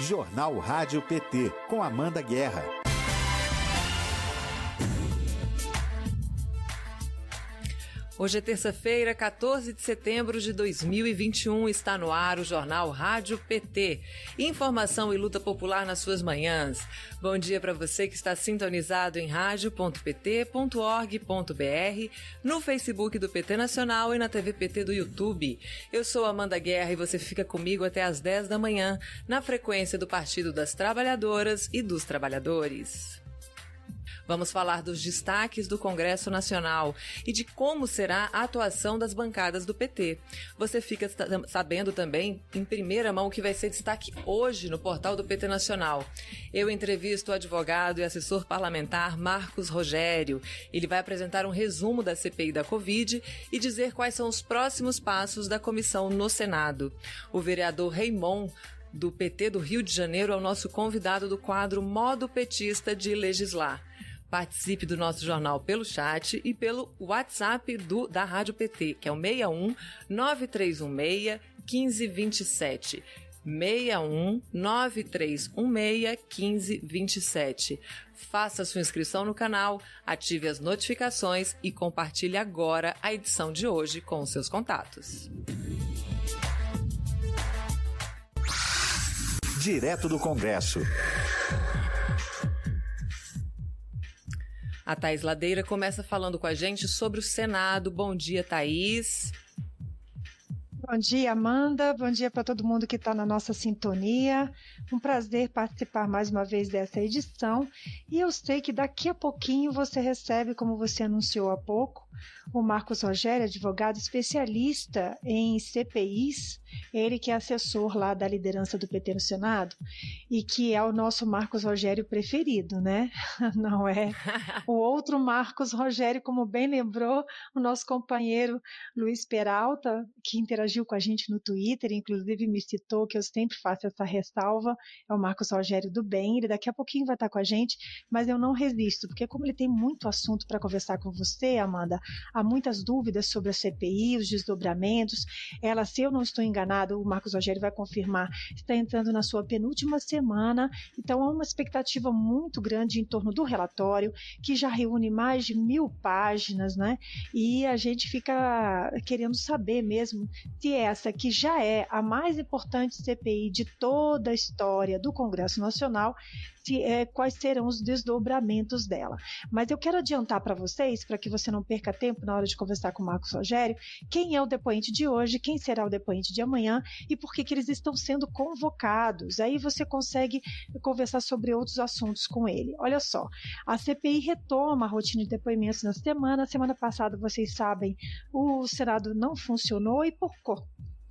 Jornal Rádio PT, com Amanda Guerra. Hoje é terça-feira, 14 de setembro de 2021. Está no ar o Jornal Rádio PT. Informação e luta popular nas suas manhãs. Bom dia para você que está sintonizado em rádio.pt.org.br, no Facebook do PT Nacional e na TV PT do YouTube. Eu sou Amanda Guerra e você fica comigo até às 10 da manhã, na frequência do Partido das Trabalhadoras e dos Trabalhadores. Vamos falar dos destaques do Congresso Nacional e de como será a atuação das bancadas do PT. Você fica sabendo também, em primeira mão, o que vai ser destaque hoje no portal do PT Nacional. Eu entrevisto o advogado e assessor parlamentar Marcos Rogério. Ele vai apresentar um resumo da CPI da Covid e dizer quais são os próximos passos da comissão no Senado. O vereador Raimon do PT do Rio de Janeiro é o nosso convidado do quadro Modo Petista de Legislar. Participe do nosso jornal pelo chat e pelo WhatsApp do, da Rádio PT, que é o 61 9316 1527. 61 9316 1527. Faça sua inscrição no canal, ative as notificações e compartilhe agora a edição de hoje com seus contatos. Direto do Congresso. A Thaís Ladeira começa falando com a gente sobre o Senado. Bom dia, Thaís. Bom dia, Amanda. Bom dia para todo mundo que está na nossa sintonia. Um prazer participar mais uma vez dessa edição. E eu sei que daqui a pouquinho você recebe, como você anunciou há pouco, o Marcos Rogério, advogado especialista em CPIs, ele que é assessor lá da liderança do PT no Senado e que é o nosso Marcos Rogério preferido, né? Não é? O outro Marcos Rogério, como bem lembrou o nosso companheiro Luiz Peralta, que interagiu com a gente no Twitter, inclusive me citou que eu sempre faço essa ressalva, é o Marcos Rogério do bem, ele daqui a pouquinho vai estar com a gente, mas eu não resisto, porque como ele tem muito assunto para conversar com você, Amanda, há muitas dúvidas sobre a CPI, os desdobramentos, ela, se eu não estou enganado, o Marcos Rogério vai confirmar, está entrando na sua penúltima semana, então há uma expectativa muito grande em torno do relatório, que já reúne mais de mil páginas, né? E a gente fica querendo saber mesmo se essa, que já é a mais importante CPI de toda a história do Congresso Nacional, se, é, quais serão os desdobramentos dela. Mas eu quero adiantar para vocês, para que você não perca tempo na hora de conversar com o Marcos Rogério, quem é o depoente de hoje, quem será o depoente de amanhã e por que, que eles estão sendo convocados. Aí você consegue conversar sobre outros assuntos com ele. Olha só, a CPI retoma a rotina de depoimentos na semana. Semana passada, vocês sabem, o Senado não funcionou e por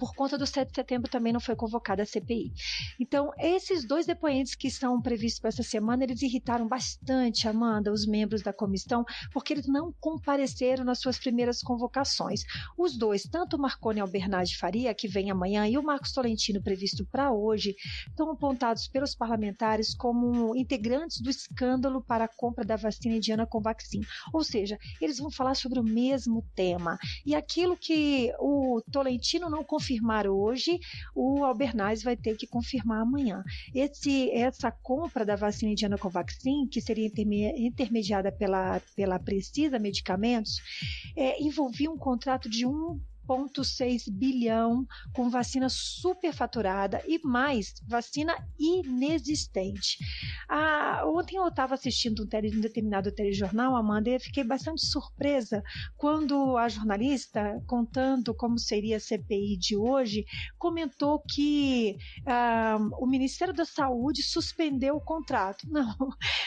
por conta do 7 de setembro também não foi convocada a CPI. Então, esses dois depoentes que são previstos para essa semana, eles irritaram bastante, Amanda, os membros da comissão, porque eles não compareceram nas suas primeiras convocações. Os dois, tanto o Marconi Albernaz Faria, que vem amanhã, e o Marcos Tolentino, previsto para hoje, estão apontados pelos parlamentares como integrantes do escândalo para a compra da vacina indiana com vacina. Ou seja, eles vão falar sobre o mesmo tema. E aquilo que o Tolentino não confirmou confirmar hoje, o Albernaz vai ter que confirmar amanhã. Esse, essa compra da vacina indiana Covaxin, que seria intermediada pela, pela Precisa Medicamentos, é, envolvia um contrato de um 1,6 bilhão com vacina superfaturada e mais vacina inexistente. Ah, ontem eu estava assistindo um, tele, um determinado telejornal, Amanda, e fiquei bastante surpresa quando a jornalista, contando como seria a CPI de hoje, comentou que ah, o Ministério da Saúde suspendeu o contrato. Não,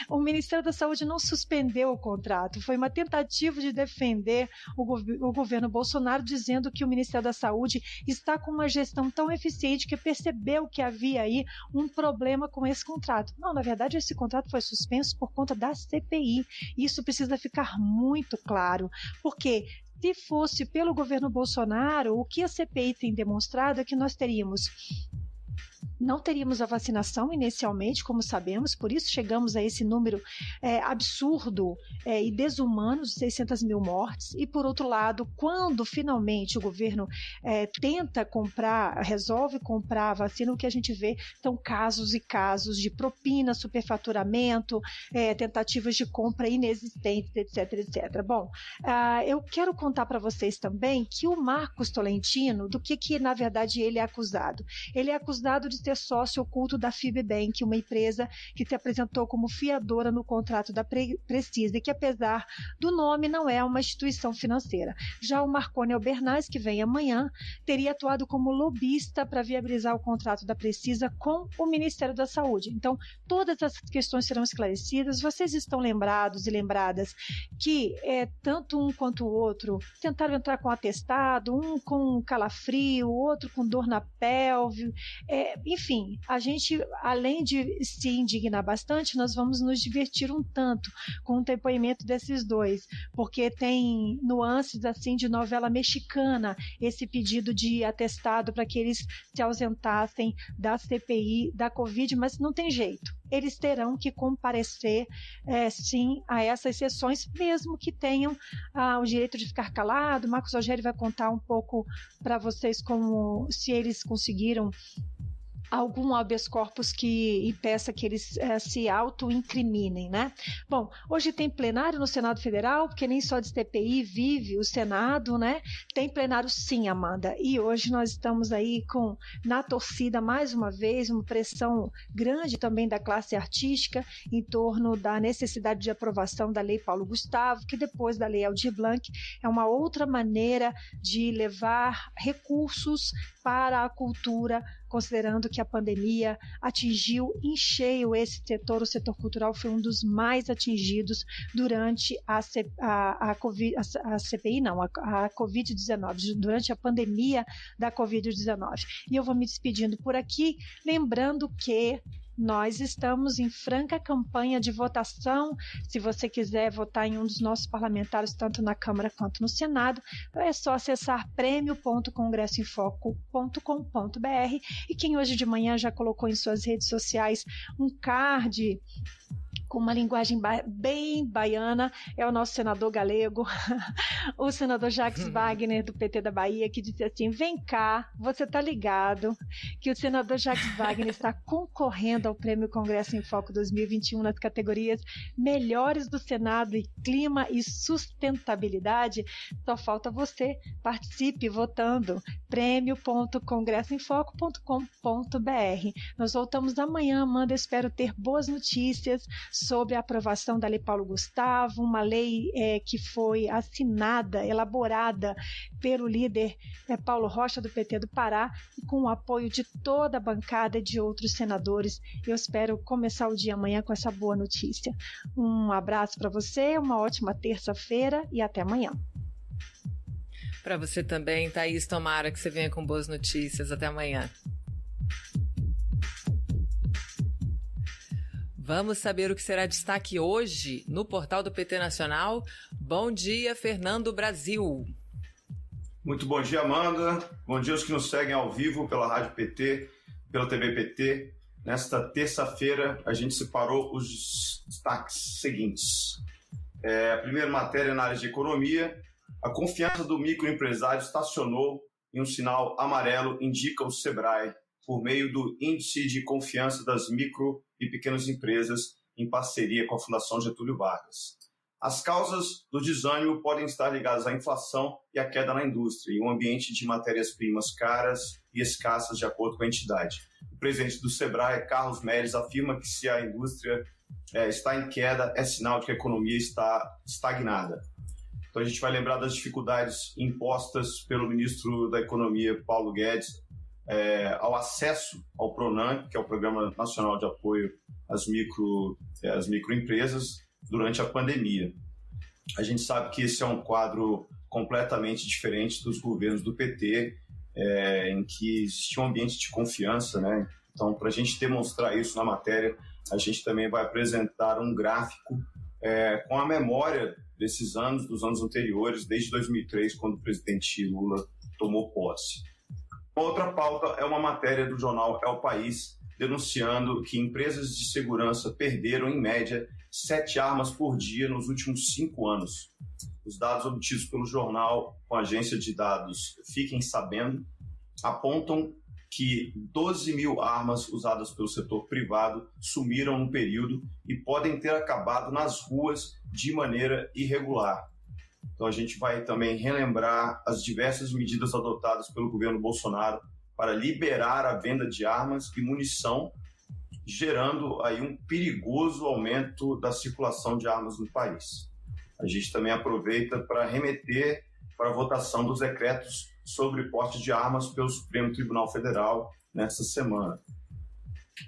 o Ministério da Saúde não suspendeu o contrato, foi uma tentativa de defender o, o governo Bolsonaro dizendo que o Ministério da Saúde está com uma gestão tão eficiente que percebeu que havia aí um problema com esse contrato. Não, na verdade, esse contrato foi suspenso por conta da CPI. Isso precisa ficar muito claro, porque se fosse pelo governo Bolsonaro, o que a CPI tem demonstrado é que nós teríamos não teríamos a vacinação inicialmente, como sabemos, por isso chegamos a esse número é, absurdo é, e desumano de 600 mil mortes. E, por outro lado, quando finalmente o governo é, tenta comprar, resolve comprar a vacina, o que a gente vê são casos e casos de propina, superfaturamento, é, tentativas de compra inexistentes, etc, etc. Bom, uh, eu quero contar para vocês também que o Marcos Tolentino, do que, que na verdade ele é acusado? Ele é acusado de ser sócio oculto da Fibbank, uma empresa que se apresentou como fiadora no contrato da Precisa e que, apesar do nome, não é uma instituição financeira. Já o Marconi Albernaz, que vem amanhã, teria atuado como lobista para viabilizar o contrato da Precisa com o Ministério da Saúde. Então, todas essas questões serão esclarecidas. Vocês estão lembrados e lembradas que é, tanto um quanto o outro tentaram entrar com atestado, um com calafrio, outro com dor na pelve, é, enfim, a gente, além de se indignar bastante, nós vamos nos divertir um tanto com o depoimento desses dois, porque tem nuances assim de novela mexicana, esse pedido de atestado para que eles se ausentassem da CPI da Covid, mas não tem jeito eles terão que comparecer é, sim a essas sessões, mesmo que tenham ah, o direito de ficar calado. Marcos Rogério vai contar um pouco para vocês como se eles conseguiram algum habeas corpus que impeça que eles é, se auto-incriminem, né? Bom, hoje tem plenário no Senado Federal, porque nem só de CPI vive o Senado, né? Tem plenário sim, Amanda. E hoje nós estamos aí com, na torcida, mais uma vez, uma pressão grande também da classe artística em torno da necessidade de aprovação da Lei Paulo Gustavo, que depois da Lei Aldir Blanc é uma outra maneira de levar recursos para a cultura, considerando que a pandemia atingiu em cheio esse setor. O setor cultural foi um dos mais atingidos durante a, C, a, a, COVID, a, a CPI, não, a, a Covid-19, durante a pandemia da Covid-19. E eu vou me despedindo por aqui, lembrando que nós estamos em franca campanha de votação. Se você quiser votar em um dos nossos parlamentares, tanto na Câmara quanto no Senado, é só acessar prêmio.congressoinfoco.com.br. E quem hoje de manhã já colocou em suas redes sociais um card com uma linguagem ba bem baiana, é o nosso senador galego, o senador Jacques Wagner, do PT da Bahia, que disse assim: vem cá, você tá ligado que o senador Jacques Wagner está concorrendo ao Prêmio Congresso em Foco 2021 nas categorias Melhores do Senado e Clima e Sustentabilidade. Só falta você. Participe votando. prêmio.congressoemfoco.com.br. Nós voltamos amanhã, Amanda. Espero ter boas notícias sobre a aprovação da Lei Paulo Gustavo, uma lei é, que foi assinada, elaborada pelo líder é, Paulo Rocha, do PT do Pará, e com o apoio de toda a bancada e de outros senadores. Eu espero começar o dia amanhã com essa boa notícia. Um abraço para você, uma ótima terça-feira e até amanhã. Para você também, Thaís, tomara que você venha com boas notícias. Até amanhã. Vamos saber o que será destaque hoje no portal do PT Nacional. Bom dia, Fernando Brasil. Muito bom dia, Amanda. Bom dia aos que nos seguem ao vivo pela Rádio PT, pela TV PT. Nesta terça-feira, a gente separou os destaques seguintes. É, a primeira matéria na área de economia. A confiança do microempresário estacionou em um sinal amarelo, indica o Sebrae, por meio do Índice de Confiança das Micro e pequenas empresas em parceria com a Fundação Getúlio Vargas. As causas do desânimo podem estar ligadas à inflação e à queda na indústria e um ambiente de matérias-primas caras e escassas, de acordo com a entidade. O presidente do Sebrae, Carlos Meires, afirma que se a indústria é, está em queda, é sinal de que a economia está estagnada. Então a gente vai lembrar das dificuldades impostas pelo ministro da Economia, Paulo Guedes, é, ao acesso ao PRONAM, que é o Programa Nacional de Apoio às, micro, é, às microempresas, durante a pandemia. A gente sabe que esse é um quadro completamente diferente dos governos do PT, é, em que existia um ambiente de confiança, né? Então, para a gente demonstrar isso na matéria, a gente também vai apresentar um gráfico é, com a memória desses anos, dos anos anteriores, desde 2003, quando o presidente Lula tomou posse. Outra pauta é uma matéria do jornal É o País, denunciando que empresas de segurança perderam, em média, sete armas por dia nos últimos cinco anos. Os dados obtidos pelo jornal com a agência de dados Fiquem Sabendo apontam que 12 mil armas usadas pelo setor privado sumiram no período e podem ter acabado nas ruas de maneira irregular. Então a gente vai também relembrar as diversas medidas adotadas pelo governo Bolsonaro para liberar a venda de armas e munição, gerando aí um perigoso aumento da circulação de armas no país. A gente também aproveita para remeter para a votação dos decretos sobre porte de armas pelo Supremo Tribunal Federal nessa semana.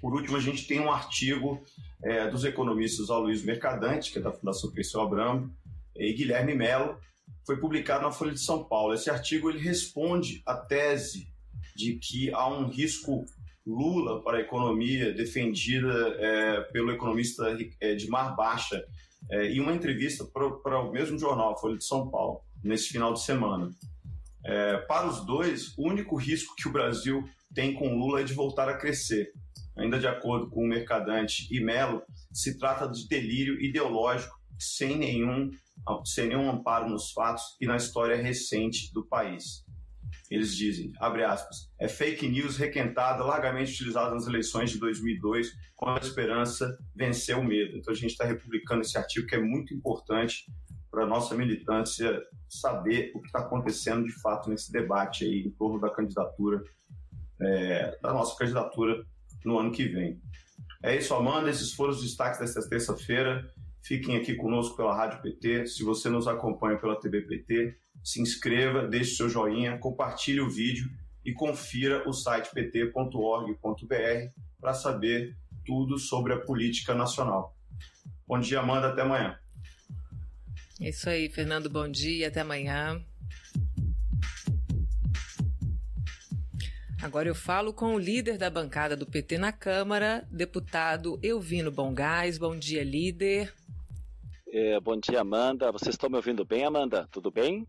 Por último, a gente tem um artigo é, dos economistas Aloysio Mercadante, que é da Fundação Perseu Abramo, e Guilherme Melo, foi publicado na Folha de São Paulo. Esse artigo ele responde à tese de que há um risco Lula para a economia defendida é, pelo economista é, Edmar Baixa é, em uma entrevista para o mesmo jornal, Folha de São Paulo, nesse final de semana. É, para os dois, o único risco que o Brasil tem com Lula é de voltar a crescer. Ainda de acordo com o Mercadante e Melo, se trata de delírio ideológico sem nenhum, sem nenhum amparo nos fatos e na história recente do país. Eles dizem, abre aspas, é fake news requentada, largamente utilizada nas eleições de 2002, quando a esperança venceu o medo. Então a gente está republicando esse artigo que é muito importante para a nossa militância saber o que está acontecendo de fato nesse debate aí em torno da candidatura, é, da nossa candidatura no ano que vem. É isso, Amanda. Esses foram os destaques desta terça-feira. Fiquem aqui conosco pela Rádio PT. Se você nos acompanha pela TV PT, se inscreva, deixe seu joinha, compartilhe o vídeo e confira o site pt.org.br para saber tudo sobre a política nacional. Bom dia, Amanda. Até amanhã. É isso aí, Fernando. Bom dia. Até amanhã. Agora eu falo com o líder da bancada do PT na Câmara, deputado Elvino Bongás. Bom dia, líder. É, bom dia, Amanda. Vocês estão me ouvindo bem, Amanda? Tudo bem?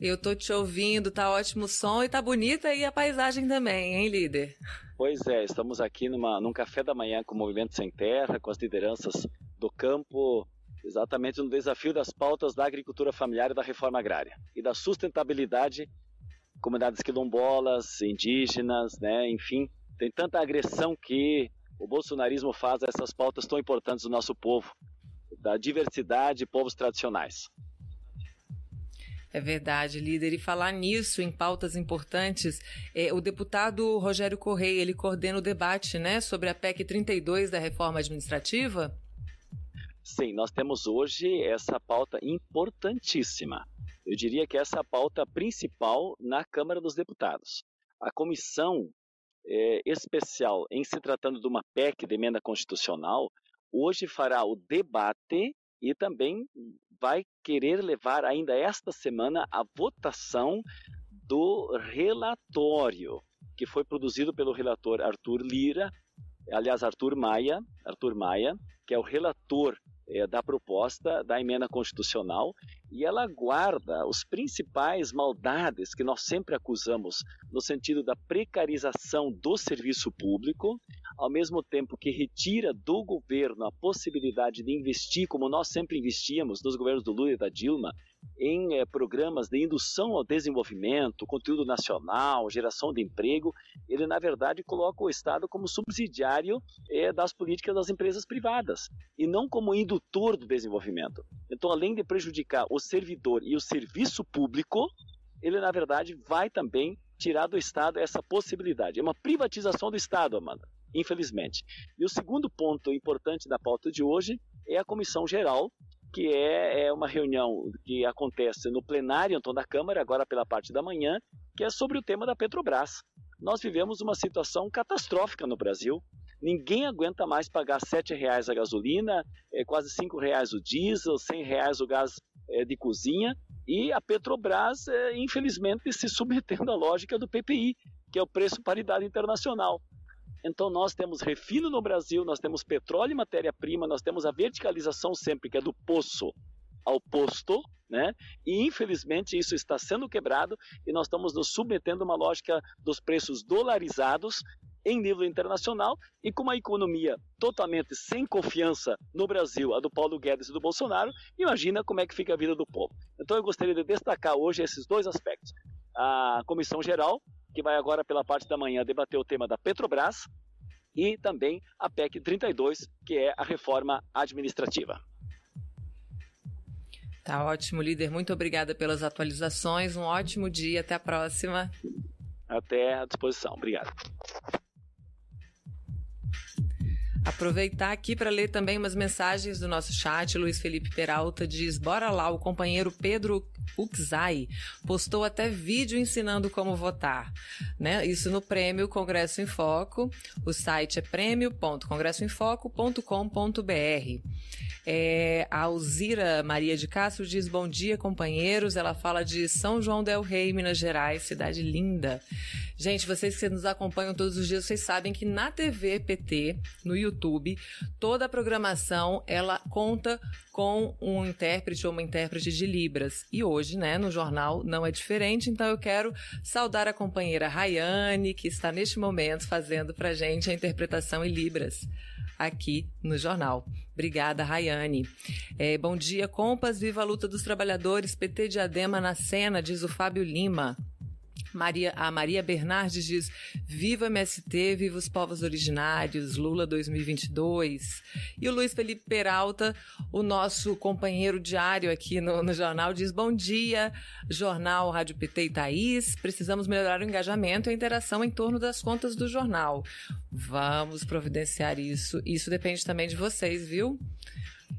Eu tô te ouvindo, tá ótimo o som e tá bonita aí a paisagem também, hein, líder? Pois é, estamos aqui numa, num café da manhã com o Movimento Sem Terra, com as lideranças do campo, exatamente no desafio das pautas da agricultura familiar e da reforma agrária e da sustentabilidade, comunidades quilombolas, indígenas, né, enfim, tem tanta agressão que o bolsonarismo faz a essas pautas tão importantes do nosso povo da diversidade de povos tradicionais. É verdade, líder. E falar nisso, em pautas importantes, é, o deputado Rogério Correia, ele coordena o debate né, sobre a PEC 32 da reforma administrativa? Sim, nós temos hoje essa pauta importantíssima. Eu diria que essa é a pauta principal na Câmara dos Deputados. A comissão é, especial, em se tratando de uma PEC de emenda constitucional, hoje fará o debate e também vai querer levar ainda esta semana a votação do relatório que foi produzido pelo relator Arthur Lira, aliás Arthur Maia, Arthur Maia, que é o relator é, da proposta da emenda constitucional e ela guarda os principais maldades que nós sempre acusamos no sentido da precarização do serviço público, ao mesmo tempo que retira do governo a possibilidade de investir, como nós sempre investíamos nos governos do Lula e da Dilma, em eh, programas de indução ao desenvolvimento, conteúdo nacional, geração de emprego, ele na verdade coloca o Estado como subsidiário eh, das políticas das empresas privadas e não como indutor do desenvolvimento. Então, além de prejudicar o servidor e o serviço público, ele na verdade vai também tirar do Estado essa possibilidade. É uma privatização do Estado, Amanda, infelizmente. E o segundo ponto importante da pauta de hoje é a Comissão Geral que é, é uma reunião que acontece no plenário então, da Câmara, agora pela parte da manhã, que é sobre o tema da Petrobras. Nós vivemos uma situação catastrófica no Brasil. Ninguém aguenta mais pagar R$ reais a gasolina, é, quase R$ reais o diesel, R$ reais o gás é, de cozinha. E a Petrobras, é, infelizmente, se submetendo à lógica do PPI, que é o preço paridade internacional. Então nós temos refino no Brasil, nós temos petróleo e matéria-prima, nós temos a verticalização sempre, que é do poço. ao posto, né? E infelizmente isso está sendo quebrado e nós estamos nos submetendo a uma lógica dos preços dolarizados em nível internacional e com uma economia totalmente sem confiança no Brasil, a do Paulo Guedes e do Bolsonaro, imagina como é que fica a vida do povo. Então eu gostaria de destacar hoje esses dois aspectos. A Comissão Geral, que vai agora pela parte da manhã debater o tema da Petrobras, e também a PEC 32, que é a reforma administrativa. Tá ótimo, líder. Muito obrigada pelas atualizações. Um ótimo dia. Até a próxima. Até à disposição. Obrigado. Aproveitar aqui para ler também umas mensagens do nosso chat. Luiz Felipe Peralta diz: Bora lá, o companheiro Pedro Uxai postou até vídeo ensinando como votar. Né? Isso no prêmio Congresso em Foco. O site é prêmio.congressoemfoco.com.br. É, a Alzira Maria de Castro diz: Bom dia, companheiros. Ela fala de São João Del Rei, Minas Gerais, cidade linda. Gente, vocês que nos acompanham todos os dias, vocês sabem que na TV PT, no YouTube, toda a programação ela conta com um intérprete ou uma intérprete de Libras. E hoje, né, no jornal não é diferente, então eu quero saudar a companheira Rayane, que está neste momento fazendo pra gente a interpretação em Libras aqui no jornal. Obrigada, Rayane. É, bom dia, compas. Viva a luta dos trabalhadores. PT Diadema na cena, diz o Fábio Lima. Maria, a Maria Bernardes diz: Viva MST, viva os povos originários, Lula 2022. E o Luiz Felipe Peralta, o nosso companheiro diário aqui no, no jornal, diz: Bom dia, jornal Rádio PT e Thaís. Precisamos melhorar o engajamento e a interação em torno das contas do jornal. Vamos providenciar isso. Isso depende também de vocês, viu?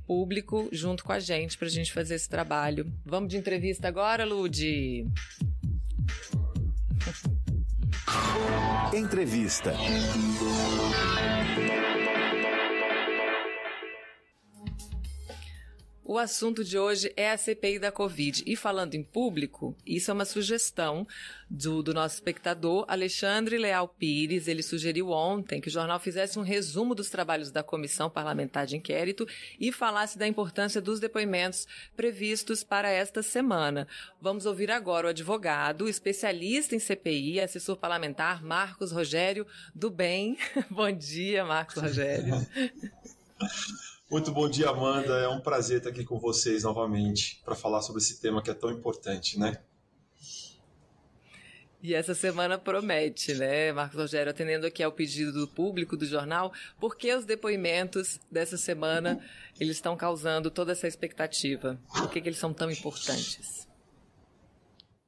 Público junto com a gente para a gente fazer esse trabalho. Vamos de entrevista agora, Lude? Entrevista. O assunto de hoje é a CPI da Covid. E falando em público, isso é uma sugestão do, do, nosso espectador, Alexandre Leal Pires. Ele sugeriu ontem que o jornal fizesse um resumo dos trabalhos da Comissão Parlamentar de Inquérito e falasse da importância dos depoimentos previstos para esta semana. Vamos ouvir agora o advogado, especialista em CPI, assessor parlamentar Marcos Rogério do Bem. Bom dia, Marcos Rogério. Muito bom dia, Amanda. É um prazer estar aqui com vocês novamente para falar sobre esse tema que é tão importante, né? E essa semana promete, né, Marcos Rogério, atendendo aqui ao pedido do público do jornal, por que os depoimentos dessa semana eles estão causando toda essa expectativa? Por que, que eles são tão importantes?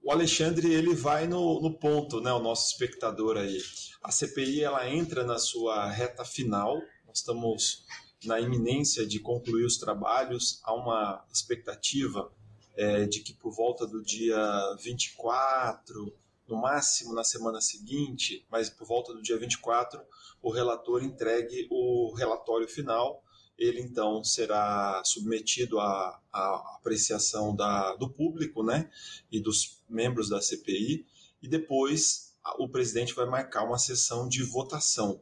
O Alexandre ele vai no, no ponto, né, o nosso espectador aí. A CPI ela entra na sua reta final. Nós estamos na iminência de concluir os trabalhos, há uma expectativa é, de que por volta do dia 24, no máximo na semana seguinte, mas por volta do dia 24, o relator entregue o relatório final. Ele então será submetido à, à apreciação da, do público né, e dos membros da CPI, e depois o presidente vai marcar uma sessão de votação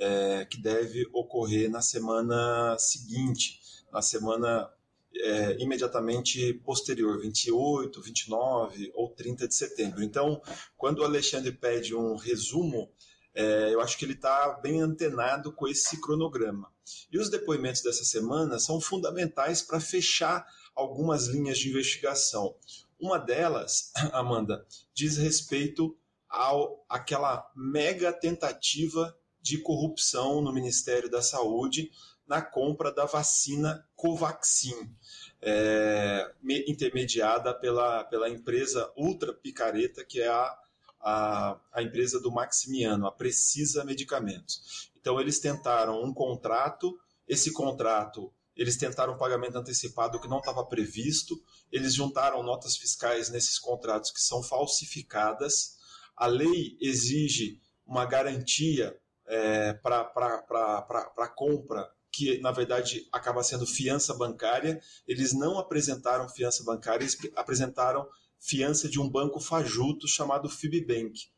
é, que deve ocorrer na semana seguinte, na semana é, imediatamente posterior, 28, 29 ou 30 de setembro. Então, quando o Alexandre pede um resumo, é, eu acho que ele está bem antenado com esse cronograma. E os depoimentos dessa semana são fundamentais para fechar algumas linhas de investigação. Uma delas, Amanda, diz respeito ao aquela mega tentativa de corrupção no Ministério da Saúde na compra da vacina Covaxin, é, intermediada pela, pela empresa ultra picareta, que é a, a, a empresa do Maximiano, a Precisa Medicamentos. Então, eles tentaram um contrato, esse contrato eles tentaram um pagamento antecipado que não estava previsto, eles juntaram notas fiscais nesses contratos que são falsificadas. A lei exige uma garantia é, para compra, que na verdade acaba sendo fiança bancária. Eles não apresentaram fiança bancária, eles apresentaram fiança de um banco fajuto chamado Fibbank.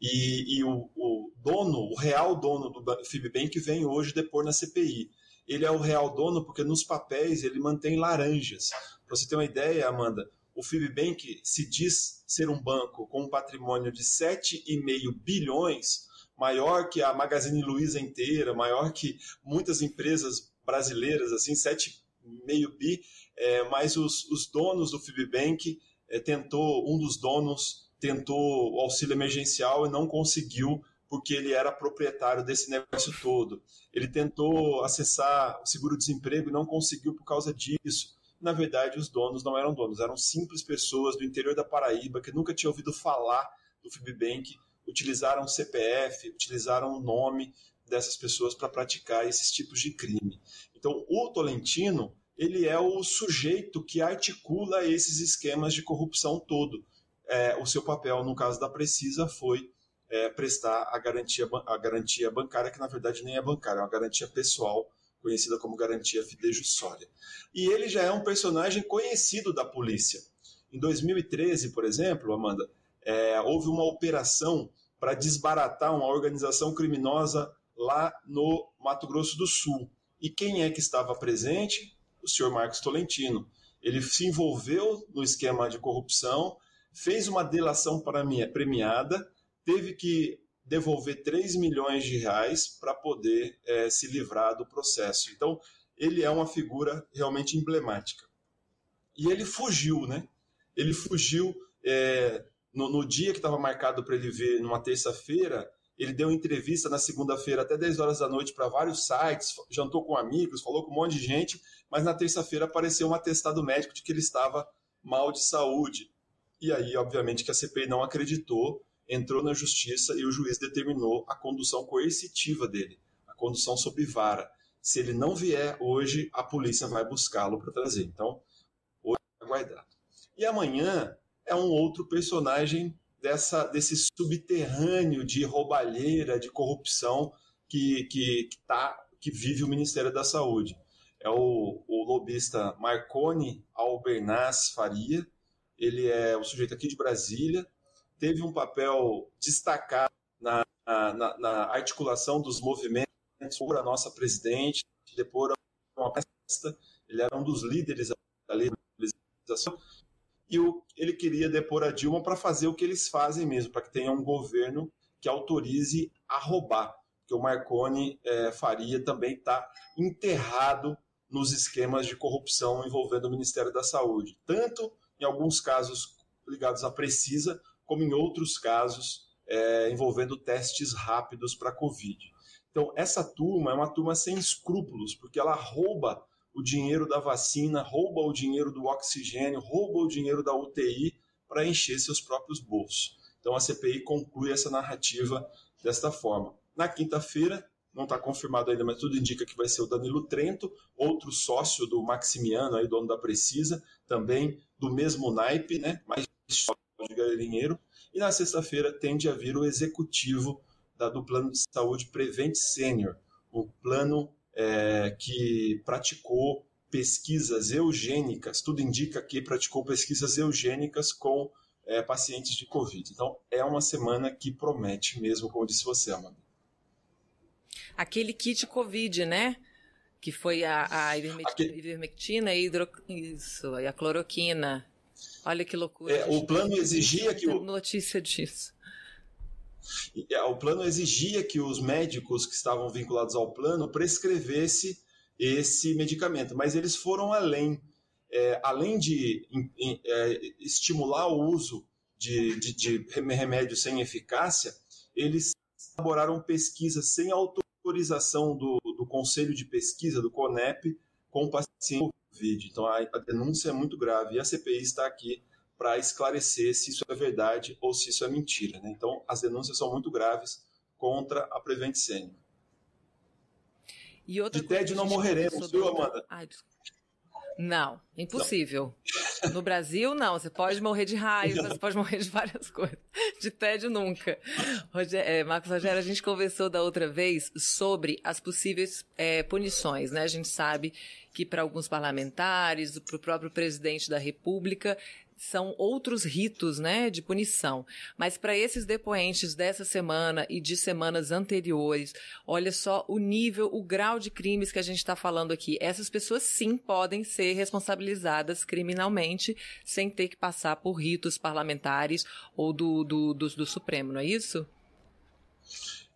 E, e o, o, dono, o real dono do Fibbank vem hoje depor na CPI. ele é o real dono porque nos papéis ele mantém laranjas. Para você ter uma ideia, Amanda, o Fibbank se diz ser um banco com um patrimônio de 7,5 bilhões, maior que a Magazine Luiza inteira, maior que muitas empresas brasileiras, assim, 7,5 bi, é, mas os, os, donos do Fibbank é, tentou, um dos donos tentou o auxílio emergencial e não conseguiu porque ele era proprietário desse negócio todo. Ele tentou acessar o seguro-desemprego e não conseguiu por causa disso. Na verdade, os donos não eram donos, eram simples pessoas do interior da Paraíba que nunca tinham ouvido falar do Fibbank, utilizaram o CPF, utilizaram o nome dessas pessoas para praticar esses tipos de crime. Então, o Tolentino, ele é o sujeito que articula esses esquemas de corrupção todo. É, o seu papel, no caso da Precisa, foi é, prestar a garantia, a garantia bancária, que na verdade nem é bancária, é uma garantia pessoal, conhecida como garantia fidejussória. E ele já é um personagem conhecido da polícia. Em 2013, por exemplo, Amanda, é, houve uma operação para desbaratar uma organização criminosa lá no Mato Grosso do Sul. E quem é que estava presente? O senhor Marcos Tolentino. Ele se envolveu no esquema de corrupção, fez uma delação premiada teve que devolver 3 milhões de reais para poder é, se livrar do processo. Então, ele é uma figura realmente emblemática. E ele fugiu, né? Ele fugiu é, no, no, dia que estava marcado para ele ver, numa terça-feira, ele deu entrevista na segunda-feira até 10 horas da noite para vários sites, jantou com amigos, falou com um monte de gente, mas na terça-feira apareceu um atestado médico de que ele estava mal de saúde. E aí, obviamente, que a CPI não acreditou entrou na justiça e o juiz determinou a condução coercitiva dele, a condução sob vara. Se ele não vier hoje, a polícia vai buscá-lo para trazer. Então, hoje é aguardado. E amanhã é um outro personagem dessa, desse subterrâneo de roubalheira, de corrupção que, que, que, tá, que vive o Ministério da Saúde. É o, o lobista Marconi Albernaz Faria, ele é o sujeito aqui de Brasília, teve um papel destacado na, na, na articulação dos movimentos por a nossa presidente, depois uma festa, ele era um dos líderes da legalização, e o, ele queria depor a Dilma para fazer o que eles fazem mesmo, para que tenha um governo que autorize a roubar, que o Marconi é, Faria também está enterrado nos esquemas de corrupção envolvendo o Ministério da Saúde, tanto em alguns casos ligados à Precisa, como em outros casos é, envolvendo testes rápidos para Covid. Então, essa turma é uma turma sem escrúpulos, porque ela rouba o dinheiro da vacina, rouba o dinheiro do oxigênio, rouba o dinheiro da UTI para encher seus próprios bolsos. Então, a CPI conclui essa narrativa desta forma. Na quinta-feira, não está confirmado ainda, mas tudo indica que vai ser o Danilo Trento, outro sócio do Maximiano, aí, dono da Precisa, também do mesmo naipe, né, mais de galinheiro. E na sexta-feira tende a vir o executivo da, do plano de saúde Prevent Senior, o plano é, que praticou pesquisas eugênicas, tudo indica que praticou pesquisas eugênicas com é, pacientes de Covid. Então, é uma semana que promete mesmo, como disse você, Amanda. Aquele kit Covid, né? Que foi a, a ivermectina, ivermectina e, hidro... Isso, e a cloroquina. Olha que loucura. É, o plano exigia que o... Notícia disso. É, o plano exigia que os médicos que estavam vinculados ao plano prescrevesse esse medicamento, mas eles foram além. É, além de é, estimular o uso de, de, de remédio sem eficácia, eles elaboraram pesquisas sem autorização do, do Conselho de Pesquisa, do CONEP, com pacientes Covid. Então a, a denúncia é muito grave e a CPI está aqui para esclarecer se isso é verdade ou se isso é mentira. Né? Então as denúncias são muito graves contra a Prevent Senior. E outra de TED não morreremos, viu, Amanda? Ai, não, impossível. Não. No Brasil, não. Você pode morrer de raiva, você pode morrer de várias coisas. De tédio, nunca. Roger, é, Marcos Rogério, a gente conversou da outra vez sobre as possíveis é, punições, né? A gente sabe que para alguns parlamentares, para o próprio presidente da República, são outros ritos, né, de punição. Mas para esses depoentes dessa semana e de semanas anteriores, olha só o nível, o grau de crimes que a gente está falando aqui. Essas pessoas sim podem ser responsabilizadas criminalmente sem ter que passar por ritos parlamentares ou do, do, do, do Supremo, não é isso?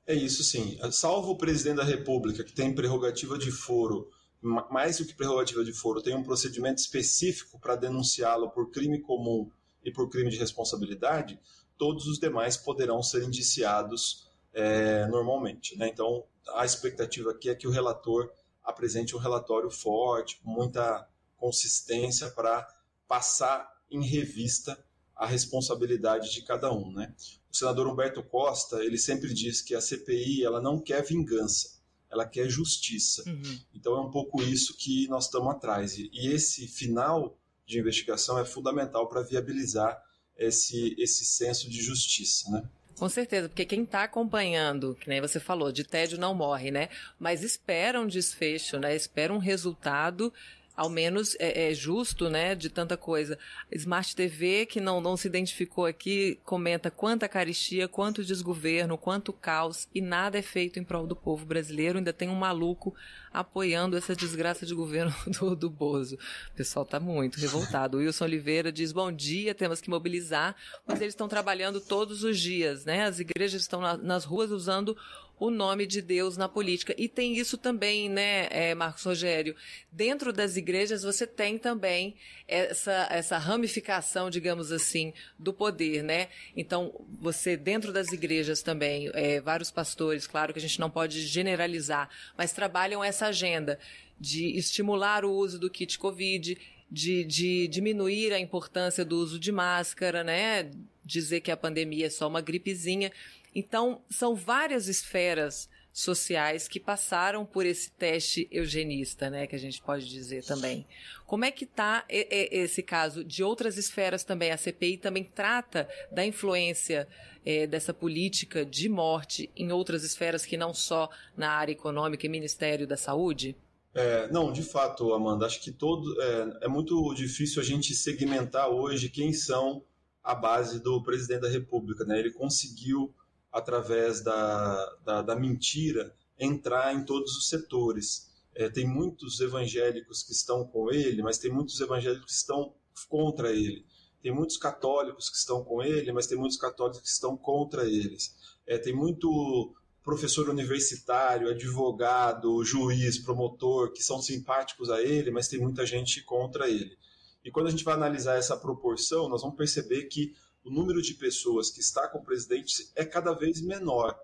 É isso sim. Salvo o presidente da República, que tem prerrogativa de foro mais do que prerrogativa de foro, tem um procedimento específico para denunciá-lo por crime comum e por crime de responsabilidade, todos os demais poderão ser indiciados é, normalmente. Né? Então, a expectativa aqui é que o relator apresente um relatório forte, com muita consistência para passar em revista a responsabilidade de cada um. Né? O senador Humberto Costa ele sempre diz que a CPI ela não quer vingança, ela quer justiça. Uhum. Então é um pouco isso que nós estamos atrás. E, esse final de investigação é fundamental para viabilizar esse, esse senso de justiça, né? Com certeza, porque quem está acompanhando, que nem você falou, de tédio não morre, né? Mas espera um desfecho, né? Espera um resultado ao menos é, é, justo, né, de tanta coisa. Smart TV, que não, não se identificou aqui, comenta quanta caristia, quanto desgoverno, quanto caos, e nada é feito em prol do povo brasileiro. Ainda tem um maluco apoiando essa desgraça de governo do, do Bozo. O pessoal está muito revoltado. O Wilson Oliveira diz, bom dia, temos que mobilizar, mas eles estão trabalhando todos os dias, né? As igrejas estão na, nas ruas usando o nome de Deus na política. E tem isso também, né, é, Marcos Rogério? Dentro das igrejas você tem também essa, essa ramificação, digamos assim, do poder, né? Então, você, dentro das igrejas também, é, vários pastores, claro que a gente não pode generalizar, mas trabalham essa agenda de estimular o uso do kit Covid, de, de diminuir a importância do uso de máscara, né? Dizer que a pandemia é só uma gripezinha. Então, são várias esferas sociais que passaram por esse teste eugenista, né, que a gente pode dizer também. Como é que está esse caso de outras esferas também? A CPI também trata da influência é, dessa política de morte em outras esferas que não só na área econômica e Ministério da Saúde? É, não, de fato, Amanda, acho que todo é, é muito difícil a gente segmentar hoje quem são a base do presidente da República. Né? Ele conseguiu através da, da, da mentira, entrar em todos os setores. É, tem muitos evangélicos que estão com ele, mas tem muitos evangélicos que estão contra ele. Tem muitos católicos que estão com ele, mas tem muitos católicos que estão contra eles. É, tem muito professor universitário, advogado, juiz, promotor que são simpáticos a ele, mas tem muita gente contra ele. E quando a gente vai analisar essa proporção, nós vamos perceber que o número de pessoas que está com o presidente é cada vez menor,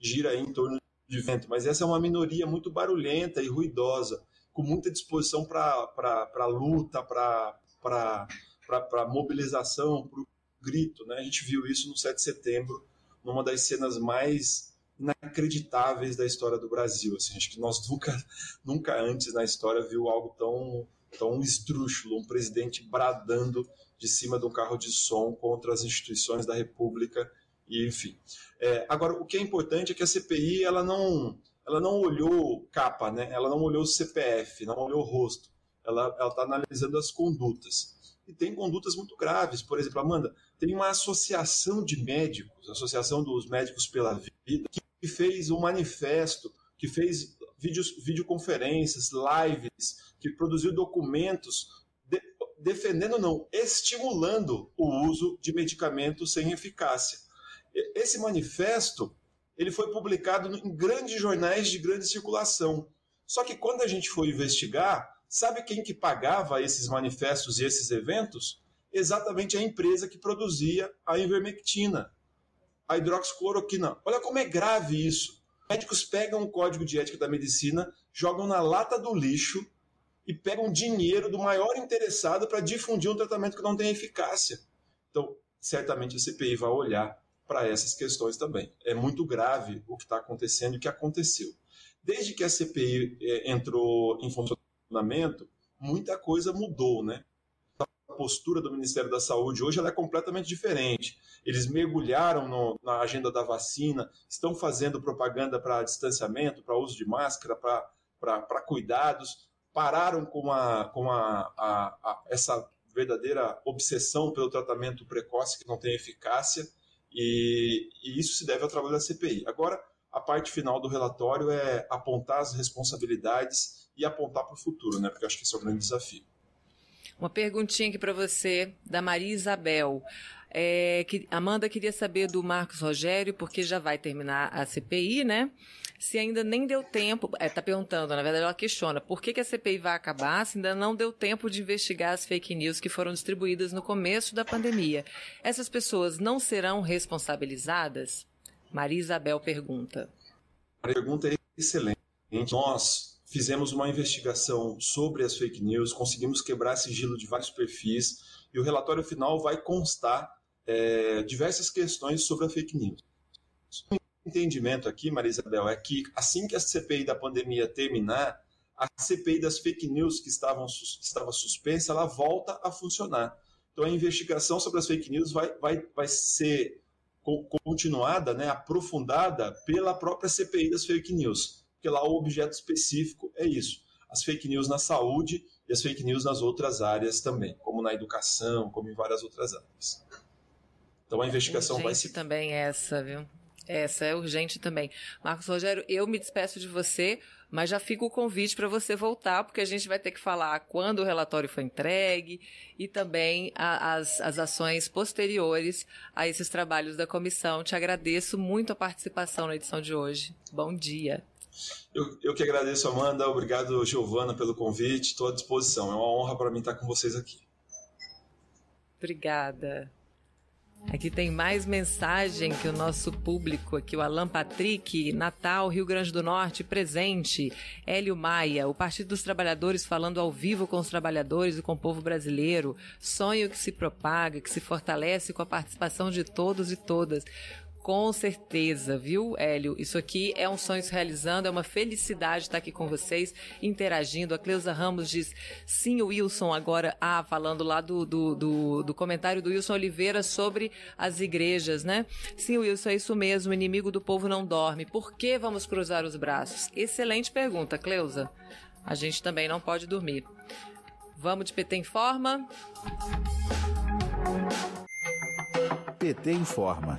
gira em torno de vento, mas essa é uma minoria muito barulhenta e ruidosa, com muita disposição para luta, para mobilização, para o grito. Né? A gente viu isso no 7 de setembro, numa das cenas mais inacreditáveis da história do Brasil. Assim, acho que nós nunca, nunca antes na história viu algo tão, tão esdrúxulo, um presidente bradando de cima de um carro de som contra as instituições da República e enfim. É, agora, o que é importante é que a CPI ela não, ela não olhou capa, né? ela não olhou CPF, não olhou rosto, ela está analisando as condutas. E tem condutas muito graves. Por exemplo, Amanda, tem uma associação de médicos, Associação dos Médicos pela Vida, que fez um manifesto, que fez vídeos, videoconferências, lives, que produziu documentos defendendo não, estimulando o uso de medicamentos sem eficácia. Esse manifesto ele foi publicado em grandes jornais de grande circulação. Só que quando a gente foi investigar, sabe quem que pagava esses manifestos e esses eventos? Exatamente a empresa que produzia a ivermectina, a hidroxicloroquina. Olha como é grave isso. Médicos pegam o código de ética da medicina, jogam na lata do lixo e pegam dinheiro do maior interessado para difundir um tratamento que não tem eficácia. Então, certamente a CPI vai olhar para essas questões também. É muito grave o que está acontecendo e o que aconteceu. Desde que a CPI é, entrou em funcionamento, muita coisa mudou, né? Postura do Ministério da Saúde hoje ela é completamente diferente. Eles mergulharam no, na agenda da vacina, estão fazendo propaganda para distanciamento, para uso de máscara, para cuidados, pararam com, a, com a, a, a, essa verdadeira obsessão pelo tratamento precoce que não tem eficácia, e, e isso se deve ao trabalho da CPI. Agora, a parte final do relatório é apontar as responsabilidades e apontar para o futuro, né? Porque acho que esse é o grande desafio. Uma perguntinha aqui para você, da Maria Isabel. É, que Amanda queria saber do Marcos Rogério, porque já vai terminar a CPI, né? Se ainda nem deu tempo, é, tá perguntando, na verdade ela questiona, por que, que a CPI vai acabar se ainda não deu tempo de investigar as fake news que foram distribuídas no começo da pandemia? Essas pessoas não serão responsabilizadas? Maria Isabel pergunta. A pergunta é excelente. Nós fizemos uma investigação sobre as fake news, conseguimos quebrar sigilo de vários perfis e o relatório final vai constar é, diversas questões sobre a fake news. O entendimento aqui, Maria Isabel, é que assim que a CPI da pandemia terminar, a CPI das fake news que estavam, estava suspensa, ela volta a funcionar. Então a investigação sobre as fake news vai, vai, vai ser continuada, né, aprofundada pela própria CPI das fake news, porque lá o objeto específico é isso, as fake news na saúde e as fake news nas outras áreas também, como na educação, como em várias outras áreas. Então a investigação Urgente vai se também essa, viu? Essa é urgente também. Marcos Rogério, eu me despeço de você, mas já fica o convite para você voltar, porque a gente vai ter que falar quando o relatório foi entregue e também a, as, as ações posteriores a esses trabalhos da comissão. Te agradeço muito a participação na edição de hoje. Bom dia. Eu, eu que agradeço, Amanda. Obrigado, Giovana, pelo convite. Estou à disposição. É uma honra para mim estar com vocês aqui. Obrigada. Aqui tem mais mensagem que o nosso público aqui, o Alan Patrick, Natal, Rio Grande do Norte, presente. Hélio Maia, o Partido dos Trabalhadores falando ao vivo com os trabalhadores e com o povo brasileiro. Sonho que se propaga, que se fortalece com a participação de todos e todas. Com certeza, viu, Hélio? Isso aqui é um sonho se realizando, é uma felicidade estar aqui com vocês, interagindo. A Cleusa Ramos diz, sim, o Wilson agora, ah, falando lá do, do, do, do comentário do Wilson Oliveira sobre as igrejas, né? Sim, Wilson, é isso mesmo, o inimigo do povo não dorme. Por que vamos cruzar os braços? Excelente pergunta, Cleusa. A gente também não pode dormir. Vamos de PT em Forma? PT informa.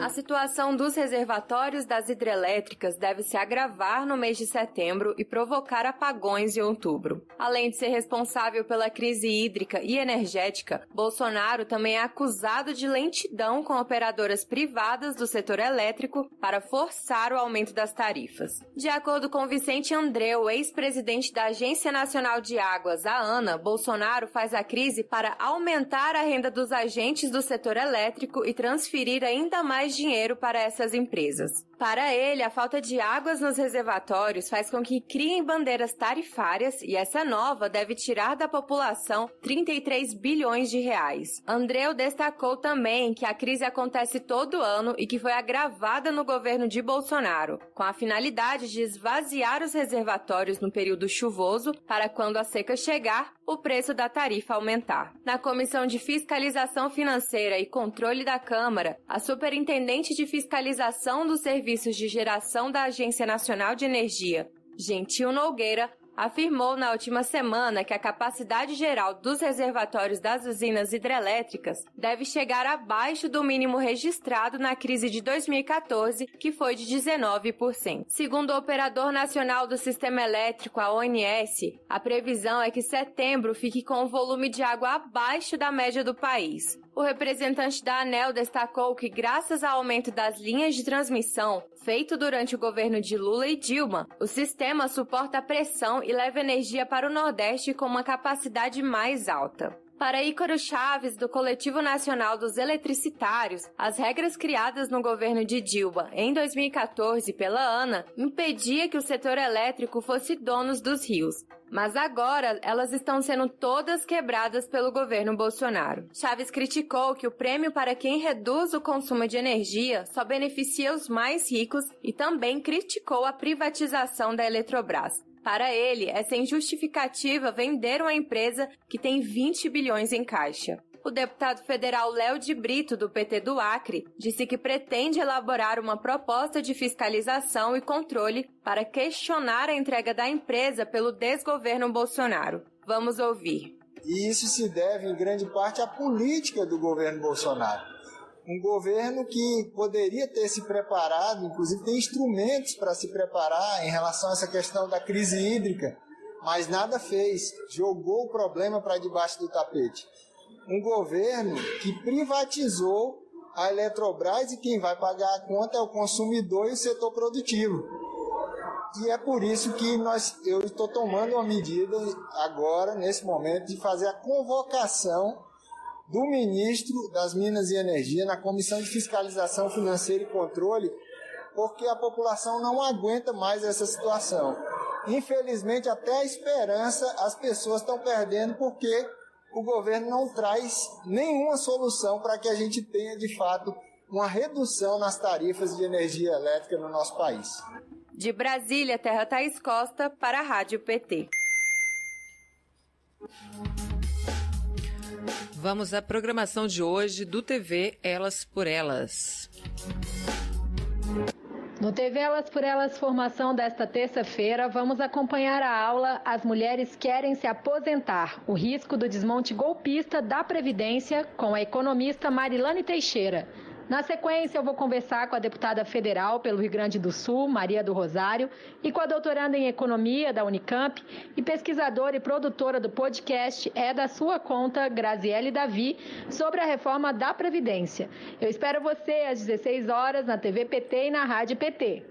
A situação dos reservatórios das hidrelétricas deve se agravar no mês de setembro e provocar apagões em outubro. Além de ser responsável pela crise hídrica e energética, Bolsonaro também é acusado de lentidão com operadoras privadas do setor elétrico para forçar o aumento das tarifas. De acordo com Vicente Andreu, ex-presidente da Agência Nacional de Águas, a ANA, Bolsonaro faz a crise para aumentar a renda dos agentes do setor elétrico e transferir ainda mais dinheiro para essas empresas. Para ele, a falta de águas nos reservatórios faz com que criem bandeiras tarifárias e essa nova deve tirar da população 33 bilhões de reais. Andreu destacou também que a crise acontece todo ano e que foi agravada no governo de Bolsonaro, com a finalidade de esvaziar os reservatórios no período chuvoso para quando a seca chegar, o preço da tarifa aumentar. Na Comissão de Fiscalização Financeira e Controle da Câmara, a Superintendente de Fiscalização do Serviço Serviços de Geração da Agência Nacional de Energia, Gentil Nogueira, afirmou na última semana que a capacidade geral dos reservatórios das usinas hidrelétricas deve chegar abaixo do mínimo registrado na crise de 2014, que foi de 19%. Segundo o Operador Nacional do Sistema Elétrico, a ONS, a previsão é que setembro fique com o volume de água abaixo da média do país. O representante da ANEL destacou que, graças ao aumento das linhas de transmissão feito durante o governo de Lula e Dilma, o sistema suporta a pressão e leva energia para o Nordeste com uma capacidade mais alta. Para Ícaro Chaves, do Coletivo Nacional dos Eletricitários, as regras criadas no governo de Dilma em 2014 pela ANA impedia que o setor elétrico fosse dono dos rios. Mas agora elas estão sendo todas quebradas pelo governo Bolsonaro. Chaves criticou que o prêmio para quem reduz o consumo de energia só beneficia os mais ricos e também criticou a privatização da Eletrobras. Para ele, é sem justificativa vender uma empresa que tem 20 bilhões em caixa. O deputado federal Léo de Brito, do PT do Acre, disse que pretende elaborar uma proposta de fiscalização e controle para questionar a entrega da empresa pelo desgoverno Bolsonaro. Vamos ouvir. E isso se deve, em grande parte, à política do governo Bolsonaro. Um governo que poderia ter se preparado, inclusive tem instrumentos para se preparar em relação a essa questão da crise hídrica, mas nada fez, jogou o problema para debaixo do tapete. Um governo que privatizou a Eletrobras e quem vai pagar a conta é o consumidor e o setor produtivo. E é por isso que nós, eu estou tomando uma medida agora, nesse momento, de fazer a convocação do ministro das Minas e Energia na Comissão de Fiscalização Financeira e Controle, porque a população não aguenta mais essa situação. Infelizmente, até a esperança as pessoas estão perdendo porque o governo não traz nenhuma solução para que a gente tenha, de fato, uma redução nas tarifas de energia elétrica no nosso país. De Brasília, Terra Thaís Costa, para a Rádio PT. Vamos à programação de hoje do TV Elas por Elas. No TV Elas por Elas Formação desta terça-feira, vamos acompanhar a aula As Mulheres Querem Se Aposentar, o risco do desmonte golpista da Previdência, com a economista Marilane Teixeira. Na sequência, eu vou conversar com a deputada federal pelo Rio Grande do Sul, Maria do Rosário, e com a doutoranda em Economia da Unicamp e pesquisadora e produtora do podcast É da Sua Conta, Graziele Davi, sobre a reforma da Previdência. Eu espero você às 16 horas na TV PT e na Rádio PT.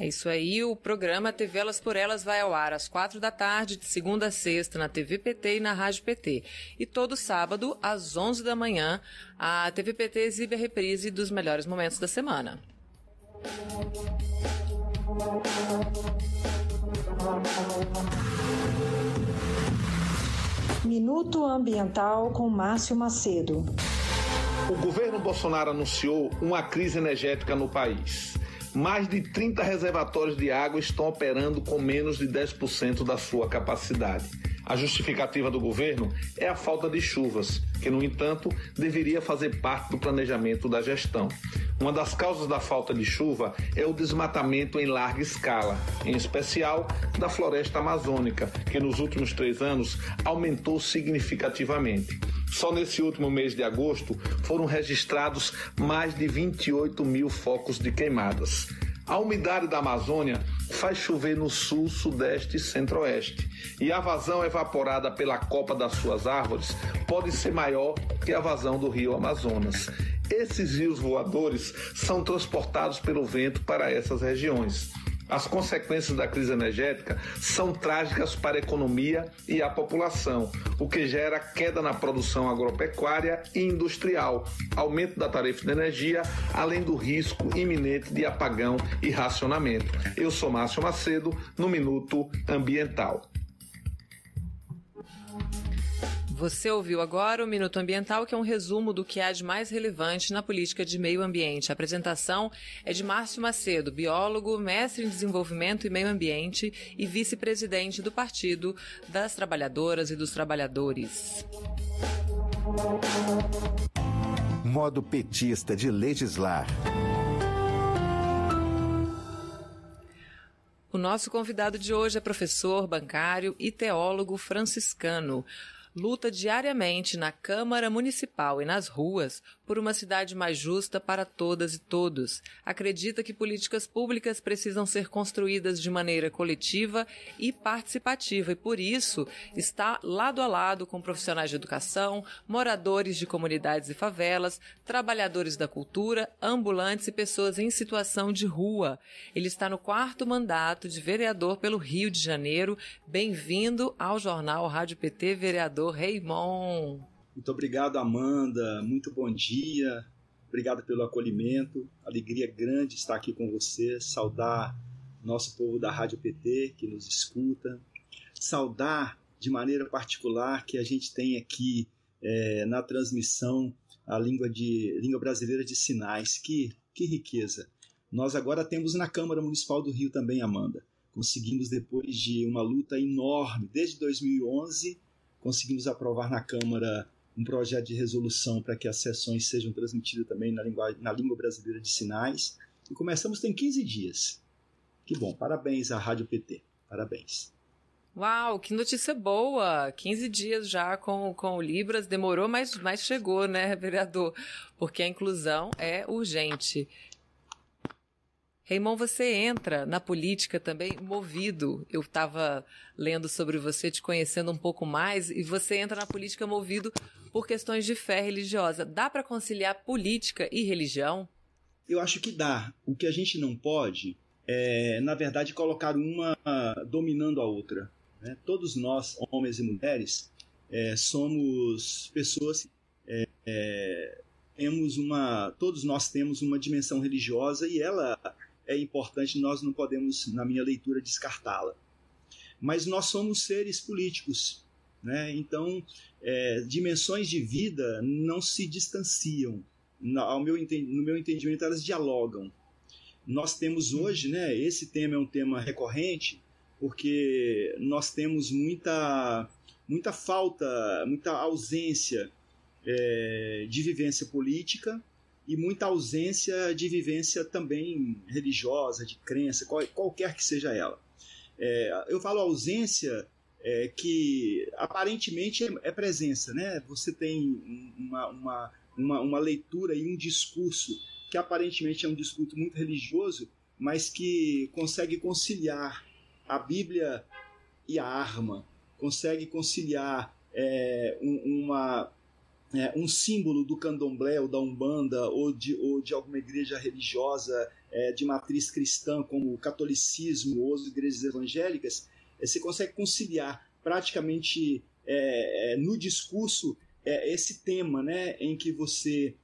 É isso aí, o programa TV Elas por Elas vai ao ar às quatro da tarde, de segunda a sexta, na TV PT e na Rádio PT. E todo sábado, às onze da manhã, a TV PT exibe a reprise dos melhores momentos da semana. Minuto Ambiental com Márcio Macedo. O governo Bolsonaro anunciou uma crise energética no país mais de 30 reservatórios de água estão operando com menos de 10% da sua capacidade. A justificativa do governo é a falta de chuvas, que, no entanto, deveria fazer parte do planejamento da gestão. Uma das causas da falta de chuva é o desmatamento em larga escala, em especial da floresta amazônica, que nos últimos três anos aumentou significativamente. Só nesse último mês de agosto foram registrados mais de 28 mil focos de queimadas. A umidade da Amazônia faz chover no sul, sudeste e centro-oeste, e a vazão evaporada pela copa das suas árvores pode ser maior que a vazão do rio Amazonas. Esses rios voadores são transportados pelo vento para essas regiões. As consequências da crise energética são trágicas para a economia e a população, o que gera queda na produção agropecuária e industrial, aumento da tarifa de energia, além do risco iminente de apagão e racionamento. Eu sou Márcio Macedo, no Minuto Ambiental. Você ouviu agora o Minuto Ambiental, que é um resumo do que há de mais relevante na política de meio ambiente. A apresentação é de Márcio Macedo, biólogo, mestre em desenvolvimento e meio ambiente e vice-presidente do Partido das Trabalhadoras e dos Trabalhadores. Modo petista de legislar. O nosso convidado de hoje é professor, bancário e teólogo franciscano luta diariamente na Câmara Municipal e nas ruas por uma cidade mais justa para todas e todos. Acredita que políticas públicas precisam ser construídas de maneira coletiva e participativa e, por isso, está lado a lado com profissionais de educação, moradores de comunidades e favelas, trabalhadores da cultura, ambulantes e pessoas em situação de rua. Ele está no quarto mandato de vereador pelo Rio de Janeiro. Bem-vindo ao Jornal Rádio PT, vereador Raymond. Muito obrigado, Amanda. Muito bom dia. Obrigado pelo acolhimento. Alegria grande estar aqui com você. Saudar nosso povo da Rádio PT que nos escuta. Saudar de maneira particular que a gente tem aqui é, na transmissão a língua, de, língua brasileira de sinais. Que, que riqueza! Nós agora temos na Câmara Municipal do Rio também, Amanda. Conseguimos, depois de uma luta enorme, desde 2011, conseguimos aprovar na Câmara um projeto de resolução para que as sessões sejam transmitidas também na, linguagem, na língua brasileira de sinais. E começamos tem 15 dias. Que bom, parabéns à Rádio PT, parabéns. Uau, que notícia boa! 15 dias já com, com o Libras, demorou, mas, mas chegou, né, vereador? Porque a inclusão é urgente. Raimon, você entra na política também movido. Eu estava lendo sobre você, te conhecendo um pouco mais, e você entra na política movido por questões de fé religiosa. Dá para conciliar política e religião? Eu acho que dá. O que a gente não pode é, na verdade, colocar uma dominando a outra. Né? Todos nós, homens e mulheres, é, somos pessoas. É, é temos uma, todos nós temos uma dimensão religiosa e ela é importante, nós não podemos, na minha leitura, descartá-la. Mas nós somos seres políticos, né? então é, dimensões de vida não se distanciam. No meu, no meu entendimento, elas dialogam. Nós temos hoje, né, esse tema é um tema recorrente, porque nós temos muita, muita falta, muita ausência é, de vivência política e muita ausência de vivência também religiosa, de crença, qual, qualquer que seja ela. É, eu falo ausência é, que aparentemente é, presença, né? Você tem uma, uma, uma, uma, leitura e um discurso que aparentemente é um discurso muito religioso, mas que consegue conciliar a Bíblia e a arma, consegue conciliar é, uma, é, um símbolo do candomblé ou da umbanda ou de, ou de alguma igreja religiosa é, de matriz cristã, como o catolicismo ou as igrejas evangélicas, você consegue conciliar praticamente é, é, no discurso é, esse tema né, em que você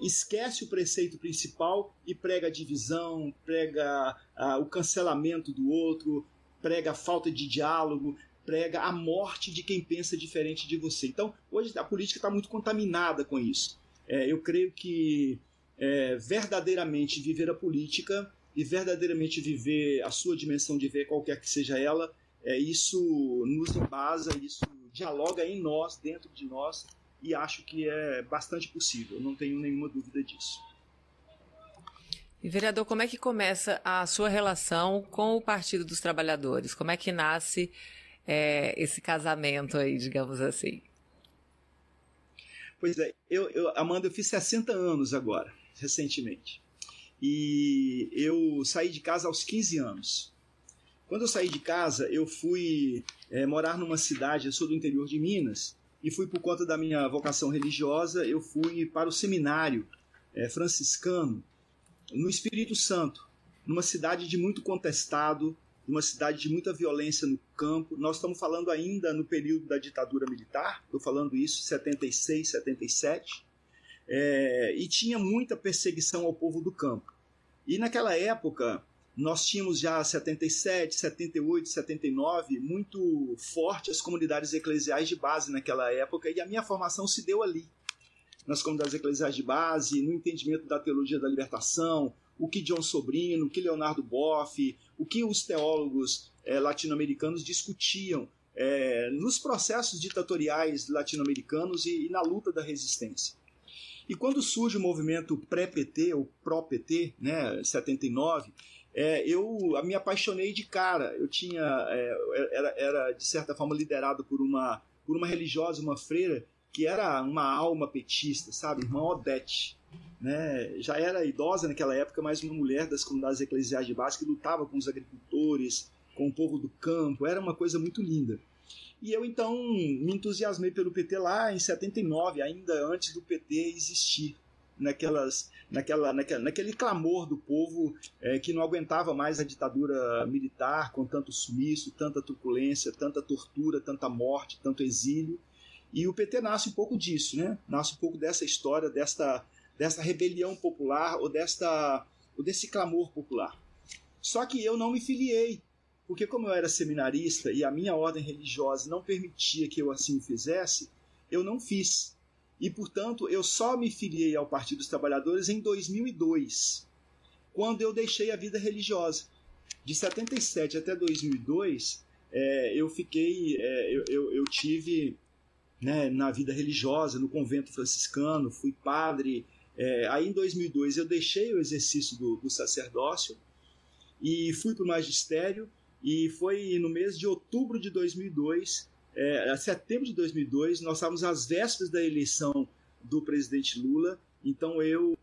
esquece o preceito principal e prega a divisão, prega a, o cancelamento do outro, prega a falta de diálogo, prega a morte de quem pensa diferente de você. Então, hoje a política está muito contaminada com isso. É, eu creio que é, verdadeiramente viver a política e verdadeiramente viver a sua dimensão de ver, qualquer que seja ela, é, isso nos embasa, isso dialoga em nós, dentro de nós, e acho que é bastante possível, não tenho nenhuma dúvida disso. E, vereador, como é que começa a sua relação com o Partido dos Trabalhadores? Como é que nasce é, esse casamento aí, digamos assim? Pois é, eu, eu, Amanda, eu fiz 60 anos agora, recentemente. E eu saí de casa aos 15 anos. Quando eu saí de casa, eu fui é, morar numa cidade, eu sou do interior de Minas, e fui por conta da minha vocação religiosa, eu fui para o seminário é, franciscano no Espírito Santo, numa cidade de muito contestado, uma cidade de muita violência no campo. Nós estamos falando ainda no período da ditadura militar, estou falando isso 76, 77, é, e tinha muita perseguição ao povo do campo. E naquela época, nós tínhamos já 77, 78, 79, muito forte as comunidades eclesiais de base naquela época, e a minha formação se deu ali. Nas comunidades eclesiais de base, no entendimento da teologia da libertação, o que John Sobrino, o que Leonardo Boff, o que os teólogos é, latino-americanos discutiam é, nos processos ditatoriais latino-americanos e, e, na luta da resistência. E quando surge o movimento pré-PT, ou pró-PT, né, 79, é, eu me apaixonei de cara. Eu tinha, é, era, era, de certa forma liderado por uma, por uma religiosa, uma freira, que era uma alma petista, sabe? Irmã Odete né, já era idosa naquela época, mas uma mulher das comunidades eclesiais de base que lutava com os agricultores, com o povo do campo, era uma coisa muito linda. E eu então me entusiasmei pelo PT lá em 79, ainda antes do PT existir, naquelas, naquela, naquela, naquele clamor do povo é, que não aguentava mais a ditadura militar com tanto sumiço, tanta truculência, tanta tortura, tanta morte, tanto exílio. E o PT nasce um pouco disso, né? Nasce um pouco dessa história, desta dessa rebelião popular ou, desta, ou desse clamor popular. Só que eu não me filiei, porque como eu era seminarista e a minha ordem religiosa não permitia que eu assim fizesse, eu não fiz. E, portanto, eu só me filiei ao Partido dos Trabalhadores em 2002, quando eu deixei a vida religiosa. De 77 até 2002, é, eu fiquei, é, eu, eu, eu, tive né, na vida religiosa, no convento franciscano, fui padre, é, aí em 2002 eu deixei o exercício do, do sacerdócio e fui para o magistério E foi no mês de outubro de 2002, é, setembro de 2002, nós estávamos às vésperas da eleição do presidente Lula. Então eu,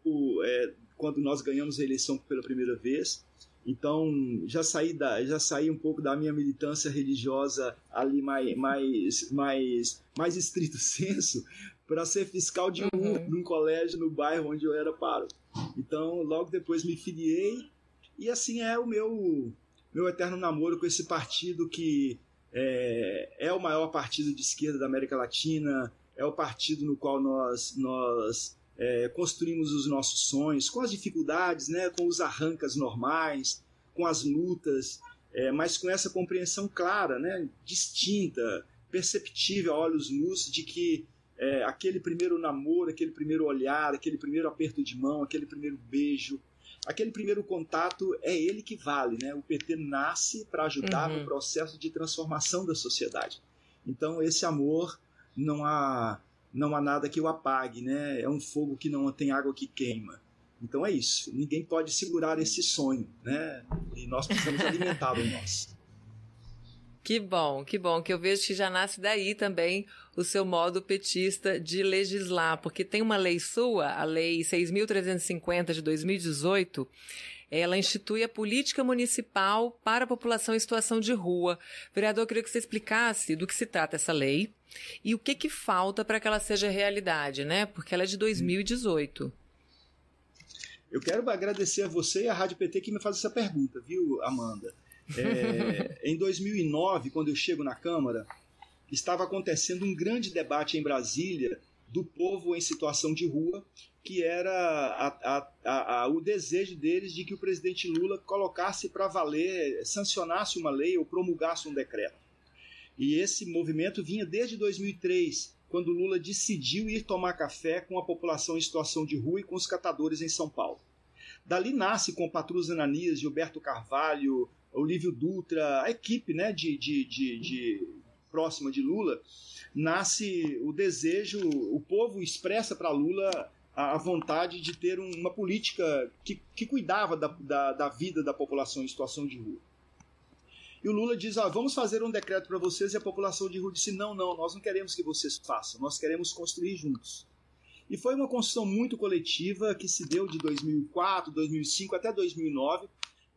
é, quando nós ganhamos a eleição pela primeira vez, então já saí da, já saí um pouco da minha militância religiosa ali mais mais mais mais estrito senso para ser fiscal de uhum. num colégio no bairro onde eu era paro. Então logo depois me filiei e assim é o meu meu eterno namoro com esse partido que é, é o maior partido de esquerda da América Latina, é o partido no qual nós, nós é, construímos os nossos sonhos, com as dificuldades, né, com os arrancas normais, com as lutas, é, mas com essa compreensão clara, né, distinta, perceptível a olhos nus de que é, aquele primeiro namoro, aquele primeiro olhar, aquele primeiro aperto de mão, aquele primeiro beijo, aquele primeiro contato é ele que vale, né? O PT nasce para ajudar uhum. no processo de transformação da sociedade. Então esse amor não há não há nada que o apague, né? É um fogo que não tem água que queima. Então é isso. Ninguém pode segurar esse sonho, né? E nós precisamos alimentar o nosso. Que bom, que bom, que eu vejo que já nasce daí também o seu modo petista de legislar, porque tem uma lei sua, a Lei 6.350 de 2018, ela institui a política municipal para a população em situação de rua. Vereador, eu queria que você explicasse do que se trata essa lei e o que, que falta para que ela seja realidade, né? Porque ela é de 2018. Eu quero agradecer a você e a Rádio PT que me faz essa pergunta, viu, Amanda? É, em 2009, quando eu chego na Câmara, estava acontecendo um grande debate em Brasília do povo em situação de rua, que era a, a, a, o desejo deles de que o presidente Lula colocasse para valer, sancionasse uma lei ou promulgasse um decreto. E esse movimento vinha desde 2003, quando Lula decidiu ir tomar café com a população em situação de rua e com os catadores em São Paulo. Dali nasce com Patrus Ananias, Gilberto Carvalho, Olívio Dutra, a equipe né, de, de, de, de próxima de Lula, nasce o desejo, o povo expressa para Lula a, vontade de ter uma política que, que cuidava da, da, da, vida da população em situação de rua. E o Lula diz: ah, vamos fazer um decreto para vocês, e a população de rua disse: não, não, nós não queremos que vocês façam, nós queremos construir juntos. E foi uma construção muito coletiva que se deu de 2004, 2005 até 2009,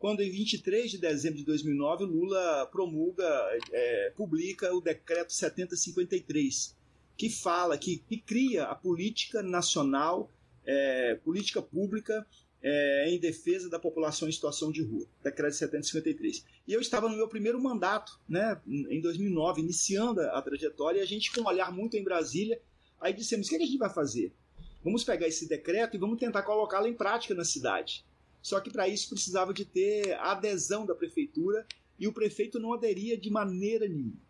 quando em 23 de dezembro de 2009 Lula promulga, é, publica o decreto 7053, que fala, que, que cria a política nacional, é, política pública é, em defesa da população em situação de rua, decreto 753. E eu estava no meu primeiro mandato, né, em 2009, iniciando a trajetória, e a gente com um olhar muito em Brasília, aí dissemos, o é que a gente vai fazer? Vamos pegar esse decreto e vamos tentar colocá-lo em prática na cidade. Só que para isso precisava de ter a adesão da prefeitura e o prefeito não aderia de maneira nenhuma.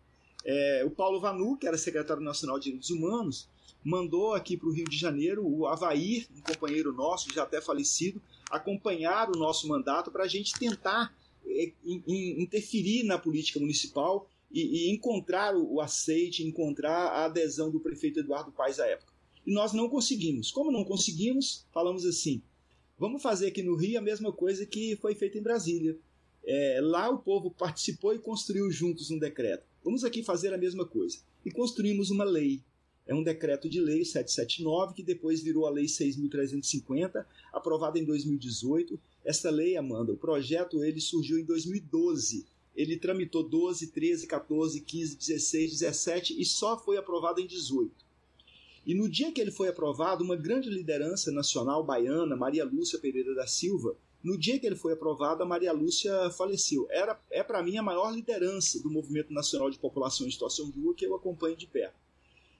É, o Paulo Vanu, que era secretário nacional de Direitos Humanos, mandou aqui para o Rio de Janeiro o Avair, um companheiro nosso, já até falecido, acompanhar o nosso mandato para a gente tentar é, interferir na política municipal e, e encontrar o, o aceite, encontrar a adesão do prefeito Eduardo Paes à época. E nós não conseguimos. Como não conseguimos, falamos assim: Vamos fazer aqui no Rio a mesma coisa que foi feita em Brasília. É, lá o povo participou e construiu juntos um decreto. Vamos aqui fazer a mesma coisa. E construímos uma lei. É um decreto de lei 779, que depois virou a Lei 6.350, aprovada em 2018. Essa lei, Amanda, o projeto ele surgiu em 2012. Ele tramitou 12, 13, 14, 15, 16, 17 e só foi aprovado em 18. E no dia que ele foi aprovado, uma grande liderança nacional baiana, Maria Lúcia Pereira da Silva, no dia que ele foi aprovado, a Maria Lúcia faleceu. Era, é para mim a maior liderança do Movimento Nacional de População em Situação de Rua que eu acompanho de perto.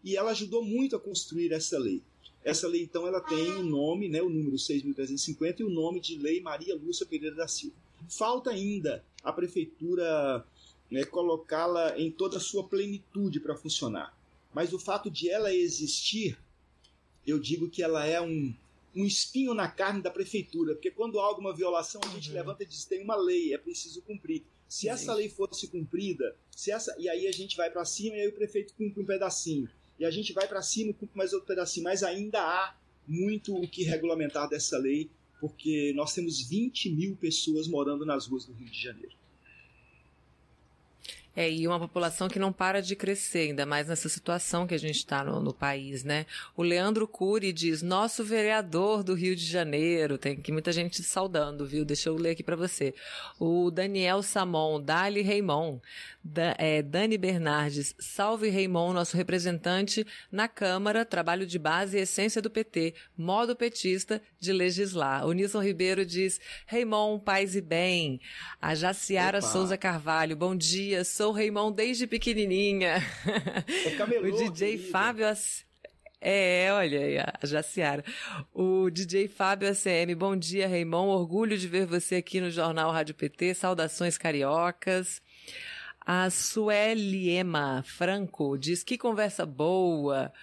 E ela ajudou muito a construir essa lei. Essa lei, então, ela tem o nome, né, o número 6.350 e o nome de Lei Maria Lúcia Pereira da Silva. Falta ainda a prefeitura né, colocá-la em toda a sua plenitude para funcionar. Mas o fato de ela existir, eu digo que ela é um, um espinho na carne da prefeitura, porque quando há alguma violação, a gente uhum. levanta e diz: tem uma lei, é preciso cumprir. Se Sim. essa lei fosse cumprida, se essa e aí a gente vai para cima e aí o prefeito cumpre um pedacinho. E a gente vai para cima e cumpre mais outro pedacinho. Mas ainda há muito o que regulamentar dessa lei, porque nós temos 20 mil pessoas morando nas ruas do Rio de Janeiro. É, e uma população que não para de crescer, ainda mais nessa situação que a gente está no, no, país, né? O Leandro Cury diz, nosso vereador do Rio de Janeiro, tem aqui muita gente saudando, viu? Deixa eu ler aqui para você. O Daniel Samon, Dali Raimon, da, é, Dani Bernardes, salve Raimon, nosso representante na Câmara, trabalho de base e essência do PT, modo petista de legislar. O Nilson Ribeiro diz, Raimon, paz e bem. A Jaciara Opa. Souza Carvalho, bom dia, sou Raimon desde pequenininha. É o DJ Fábio... É, olha aí, a Jaciara. O DJ Fábio ACM, bom dia, Raimon. Orgulho de ver você aqui no Jornal Rádio PT. Saudações cariocas. A Sueliema Franco diz que conversa boa.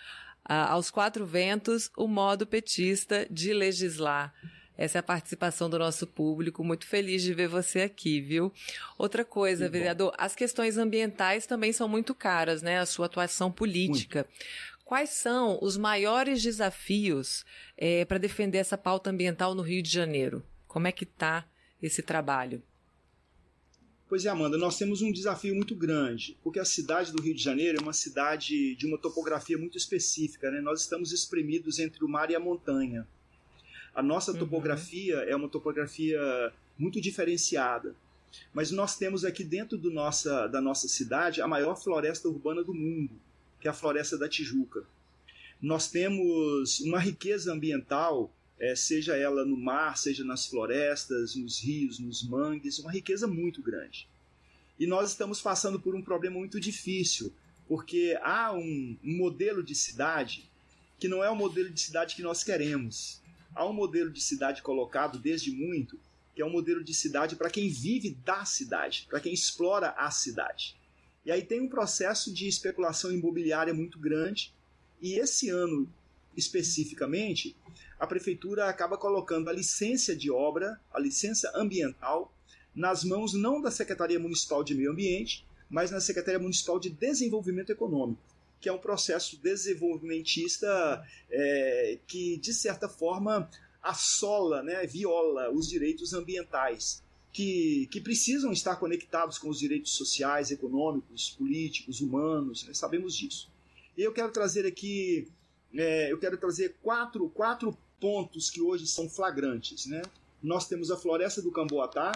Ah, aos quatro ventos, o modo petista de legislar. Essa é a participação do nosso público. Muito feliz de ver você aqui, viu? Outra coisa, vereador, bom. as questões ambientais também são muito caras, né? A sua atuação política. Muito. Quais são os maiores desafios é, para defender essa pauta ambiental no Rio de Janeiro? Como é que está esse trabalho? Pois é, Amanda, nós temos um desafio muito grande, porque a cidade do Rio de Janeiro é uma cidade de uma topografia muito específica, né? Nós estamos espremidos entre o mar e a montanha. A nossa uhum. topografia é uma topografia muito diferenciada. Mas nós temos aqui dentro do nossa, da nossa cidade a maior floresta urbana do mundo, que é a Floresta da Tijuca. Nós temos uma riqueza ambiental, é, seja ela no mar, seja nas florestas, nos rios, nos mangues, uma riqueza muito grande. E nós estamos passando por um problema muito difícil, porque há um, um modelo de cidade que não é o modelo de cidade que nós queremos há um modelo de cidade colocado desde muito, que é um modelo de cidade para quem vive da cidade, para quem explora a cidade. E aí tem um processo de especulação imobiliária muito grande, e esse ano especificamente, a prefeitura acaba colocando a licença de obra, a licença ambiental, nas mãos não da Secretaria Municipal de Meio Ambiente, mas na Secretaria Municipal de Desenvolvimento Econômico que é um processo desenvolvimentista é, que, de certa forma, assola, né, viola os direitos ambientais, que, que precisam estar conectados com os direitos sociais, econômicos, políticos, humanos, né, sabemos disso. E eu quero trazer aqui, é, eu quero trazer quatro, quatro pontos que hoje são flagrantes. Né? Nós temos a Floresta do Camboatá,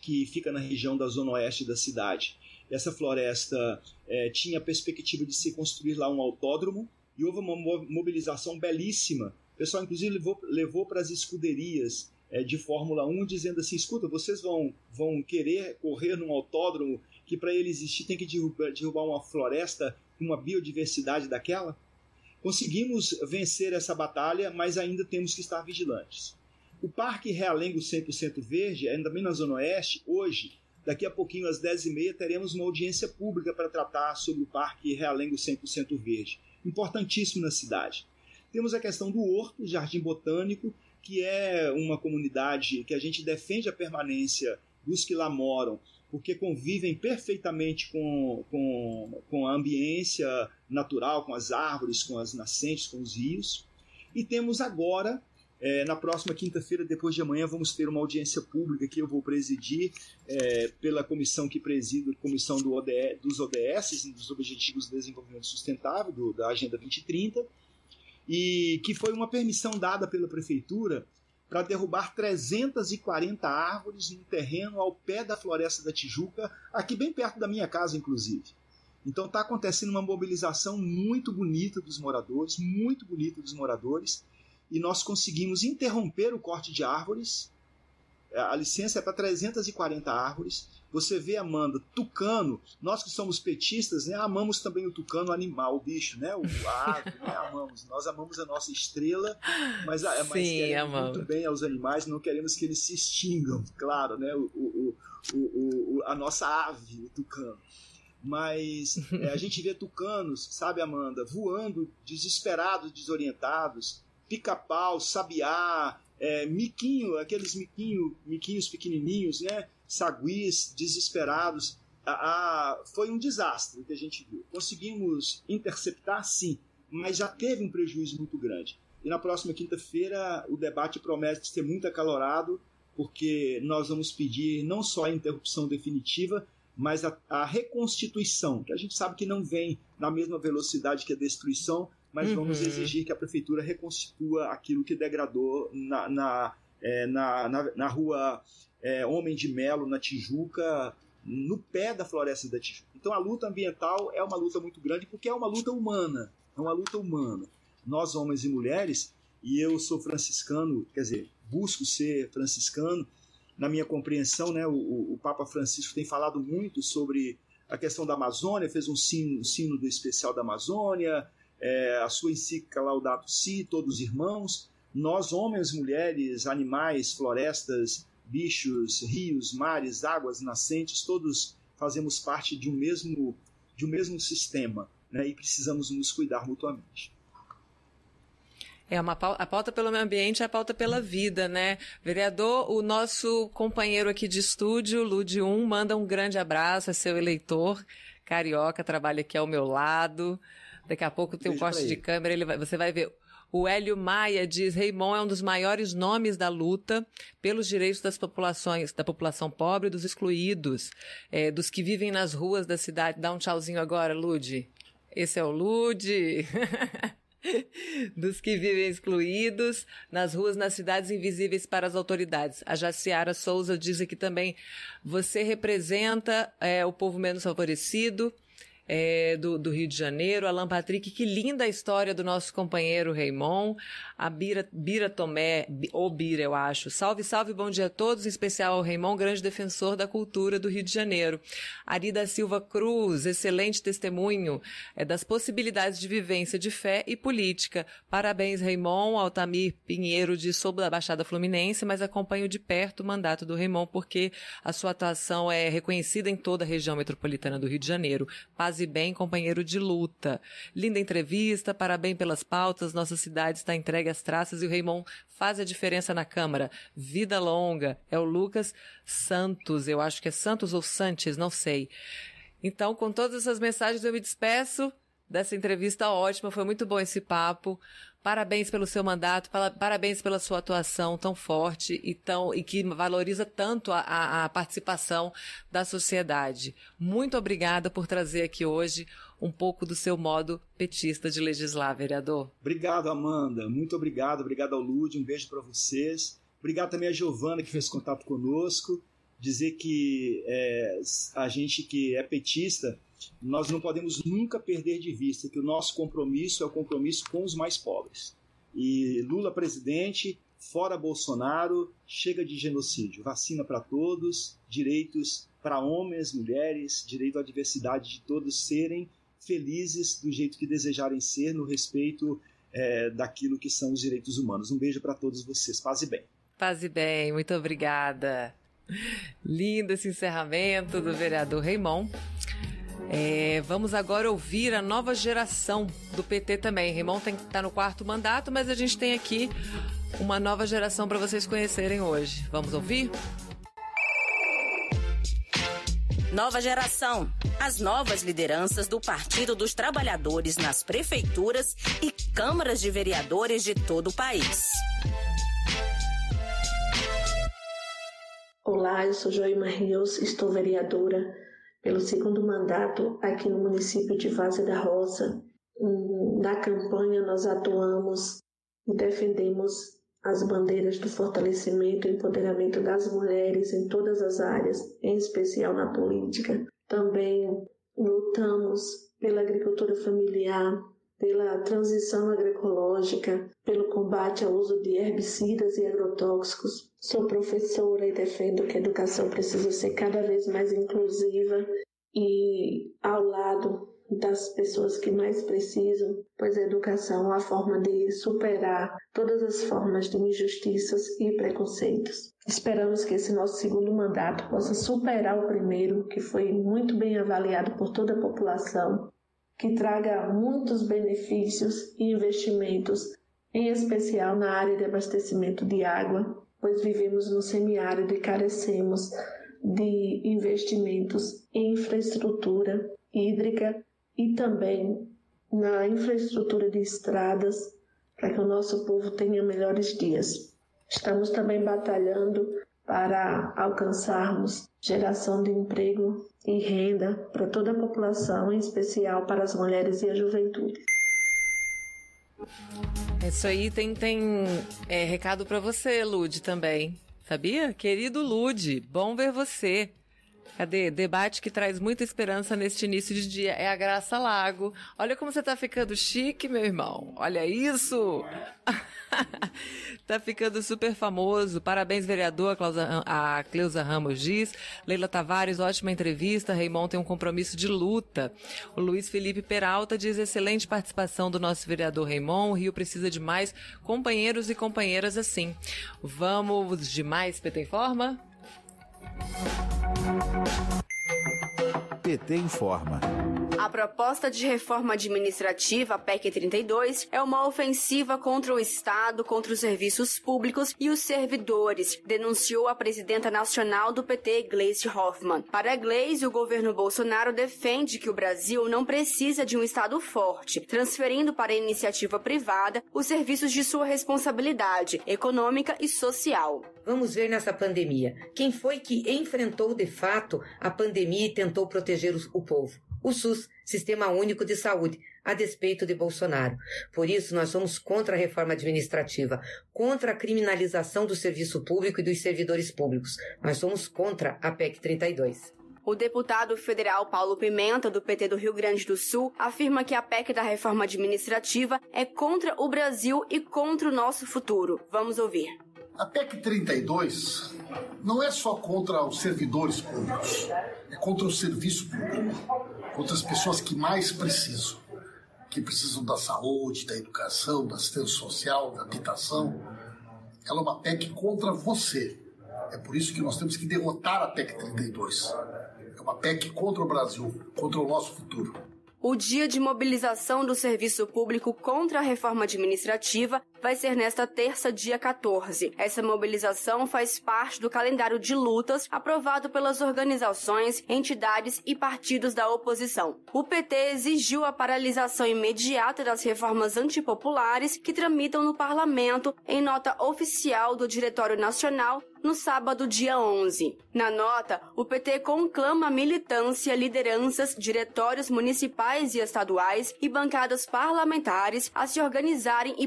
que fica na região da zona oeste da cidade, essa floresta é, tinha a perspectiva de se construir lá um autódromo e houve uma mobilização belíssima. O pessoal, inclusive, levou, levou para as escuderias é, de Fórmula 1 dizendo assim: escuta, vocês vão, vão querer correr num autódromo que para ele existir tem que derrubar, derrubar uma floresta com uma biodiversidade daquela? Conseguimos vencer essa batalha, mas ainda temos que estar vigilantes. O Parque Realengo 100% Verde, ainda bem na Zona Oeste, hoje Daqui a pouquinho, às 10h30, teremos uma audiência pública para tratar sobre o Parque Realengo 100% Verde. Importantíssimo na cidade. Temos a questão do Horto, Jardim Botânico, que é uma comunidade que a gente defende a permanência dos que lá moram, porque convivem perfeitamente com, com, com a ambiência natural, com as árvores, com as nascentes, com os rios. E temos agora é, na próxima quinta-feira, depois de amanhã, vamos ter uma audiência pública que eu vou presidir é, pela comissão que presido, comissão do ODE, dos ODS, dos Objetivos de Desenvolvimento Sustentável, do, da Agenda 2030, e que foi uma permissão dada pela prefeitura para derrubar 340 árvores no terreno ao pé da Floresta da Tijuca, aqui bem perto da minha casa, inclusive. Então está acontecendo uma mobilização muito bonita dos moradores, muito bonita dos moradores, e nós conseguimos interromper o corte de árvores. É, a licença é para 340 árvores. Você vê, Amanda, tucano, nós que somos petistas, né, amamos também o tucano o animal, o bicho, né, o a ave, né, amamos. Nós amamos a nossa estrela, mas, mas Sim, queremos amamos. muito bem aos animais, não queremos que eles se extingam, claro, né, o, o, o a nossa ave, o tucano mas é, a gente vê tucanos, sabe, Amanda, voando desesperados, desorientados, pica-pau, sabiá, é, miquinho, aqueles miquinho, miquinhos pequenininhos, né? Saguis, desesperados. foi um desastre que a gente viu. Conseguimos interceptar, sim, mas já teve um prejuízo muito grande. E na próxima quinta-feira o debate promete ser muito acalorado, porque nós vamos pedir não só a interrupção definitiva, mas a, a, reconstituição, que a gente sabe que não vem na mesma velocidade que a destruição, mas uhum. vamos exigir que a prefeitura reconstitua aquilo que degradou na, na, é, na, na, na, rua é, Homem de Melo, na Tijuca, no pé da floresta da Tijuca. Então a luta ambiental é uma luta muito grande porque é uma luta humana, é uma luta humana. Nós, homens e mulheres, e eu sou franciscano, quer dizer, busco ser franciscano, na minha compreensão, né, o, o, Papa Francisco tem falado muito sobre a questão da Amazônia, fez um sino, do especial da Amazônia, é, a sua encíclica Laudato Si, todos irmãos. Nós, homens, mulheres, animais, florestas, bichos, rios, mares, águas nascentes, todos fazemos parte de um mesmo, de um mesmo sistema né, e precisamos nos cuidar mutuamente. É uma pauta, a pauta pelo meio ambiente é a pauta pela vida, né? Vereador, o nosso companheiro aqui de estúdio, Lude 1, manda um grande abraço, é seu eleitor, carioca, trabalha aqui ao meu lado. Daqui a pouco tem um corte de câmera, ele vai, você vai ver. O Hélio Maia diz: Raimon é um dos maiores nomes da luta pelos direitos das populações, da população pobre dos excluídos, é, dos que vivem nas ruas da cidade. Dá um tchauzinho agora, Lude. Esse é o Lude. dos que vivem excluídos nas ruas, nas cidades invisíveis para as autoridades. A Jaciara Souza diz aqui também: você representa é, o povo menos favorecido é, do, do, Rio de Janeiro, Alan Patrick, que linda a história do nosso companheiro Raimon, a Bira, Bira Tomé, ou Bira, eu acho. Salve, salve, bom dia a todos, em especial ao Raimon, grande defensor da cultura do Rio de Janeiro. Ari da Silva Cruz, excelente testemunho é, das possibilidades de vivência de fé e política. Parabéns, Raimon, Altamir Pinheiro, de Sob da Baixada Fluminense, mas acompanho de perto o mandato do Raimon, porque a sua atuação é reconhecida em toda a região metropolitana do Rio de Janeiro. Paz e bem, companheiro de luta. Linda entrevista, parabéns pelas pautas, nossa cidade está entregue às traças e o Raimon faz a diferença na Câmara. Vida longa. É o Lucas Santos, eu acho que é Santos ou Santos, não sei. Então, com todas essas mensagens, eu me despeço dessa entrevista ótima. Foi muito bom esse papo. Parabéns pelo seu mandato, parabéns pela sua atuação tão forte e, tão, e que valoriza tanto a, a participação da sociedade. Muito obrigada por trazer aqui hoje um pouco do seu modo petista de legislar, vereador. Obrigado, Amanda. Muito obrigado. Obrigado ao Lude. Um beijo para vocês. Obrigado também a Giovana que fez contato conosco. Dizer que é, a gente que é petista nós não podemos nunca perder de vista que o nosso compromisso é o compromisso com os mais pobres. E Lula presidente, fora Bolsonaro, chega de genocídio. Vacina para todos, direitos para homens, mulheres, direito à diversidade de todos serem felizes do jeito que desejarem ser, no respeito é, daquilo que são os direitos humanos. Um beijo para todos vocês. Paz e bem. Paz e bem, muito obrigada. Lindo esse encerramento do vereador Raimon. É, vamos agora ouvir a nova geração do PT também. Raimon está no quarto mandato, mas a gente tem aqui uma nova geração para vocês conhecerem hoje. Vamos ouvir? Nova geração. As novas lideranças do Partido dos Trabalhadores nas prefeituras e câmaras de vereadores de todo o país. Olá, eu sou Joima Rios, estou vereadora pelo segundo mandato aqui no município de Vaza da Roça. Na campanha, nós atuamos e defendemos as bandeiras do fortalecimento e empoderamento das mulheres em todas as áreas, em especial na política. Também lutamos pela agricultura familiar, pela transição agroecológica, pelo combate ao uso de herbicidas e agrotóxicos. Sou professora e defendo que a educação precisa ser cada vez mais inclusiva e ao lado das pessoas que mais precisam, pois a educação é a forma de superar todas as formas de injustiças e preconceitos. Esperamos que esse nosso segundo mandato possa superar o primeiro, que foi muito bem avaliado por toda a população, que traga muitos benefícios e investimentos, em especial na área de abastecimento de água, pois vivemos no semiárido e carecemos de investimentos em infraestrutura hídrica e também na infraestrutura de estradas para que o nosso povo tenha melhores dias. Estamos também batalhando para alcançarmos geração de emprego e renda para toda a população, em especial para as mulheres e a juventude. Isso aí tem, tem é, recado para você, Lude, também. Sabia? Querido Lude, bom ver você. Cadê? Debate que traz muita esperança neste início de dia. É a Graça Lago. Olha como você tá ficando chique, meu irmão. Olha isso! tá ficando super famoso. Parabéns, vereador, a, a Cleusa Ramos diz. Leila Tavares, ótima entrevista. Raimon tem um compromisso de luta. O Luiz Felipe Peralta diz excelente participação do nosso vereador Raimon. O Rio precisa de mais companheiros e companheiras assim. Vamos de mais PT Informa? PT informa. A proposta de reforma administrativa, PEC 32, é uma ofensiva contra o Estado, contra os serviços públicos e os servidores, denunciou a presidenta nacional do PT, Gleisi Hoffmann. Para Gleisi, o governo Bolsonaro defende que o Brasil não precisa de um Estado forte, transferindo para a iniciativa privada os serviços de sua responsabilidade econômica e social. Vamos ver nessa pandemia. Quem foi que enfrentou de fato a pandemia e tentou proteger o povo? O SUS, Sistema Único de Saúde, a despeito de Bolsonaro. Por isso, nós somos contra a reforma administrativa, contra a criminalização do serviço público e dos servidores públicos. Nós somos contra a PEC 32. O deputado federal Paulo Pimenta, do PT do Rio Grande do Sul, afirma que a PEC da reforma administrativa é contra o Brasil e contra o nosso futuro. Vamos ouvir. A PEC 32 não é só contra os servidores públicos, é contra o serviço público, contra as pessoas que mais precisam, que precisam da saúde, da educação, da assistência social, da habitação. Ela é uma PEC contra você. É por isso que nós temos que derrotar a PEC 32. É uma PEC contra o Brasil, contra o nosso futuro. O dia de mobilização do serviço público contra a reforma administrativa vai ser nesta terça, dia 14. Essa mobilização faz parte do calendário de lutas aprovado pelas organizações, entidades e partidos da oposição. O PT exigiu a paralisação imediata das reformas antipopulares que tramitam no parlamento em nota oficial do Diretório Nacional no sábado, dia 11. Na nota, o PT conclama a militância, lideranças, diretórios municipais e estaduais e bancadas parlamentares a se organizarem e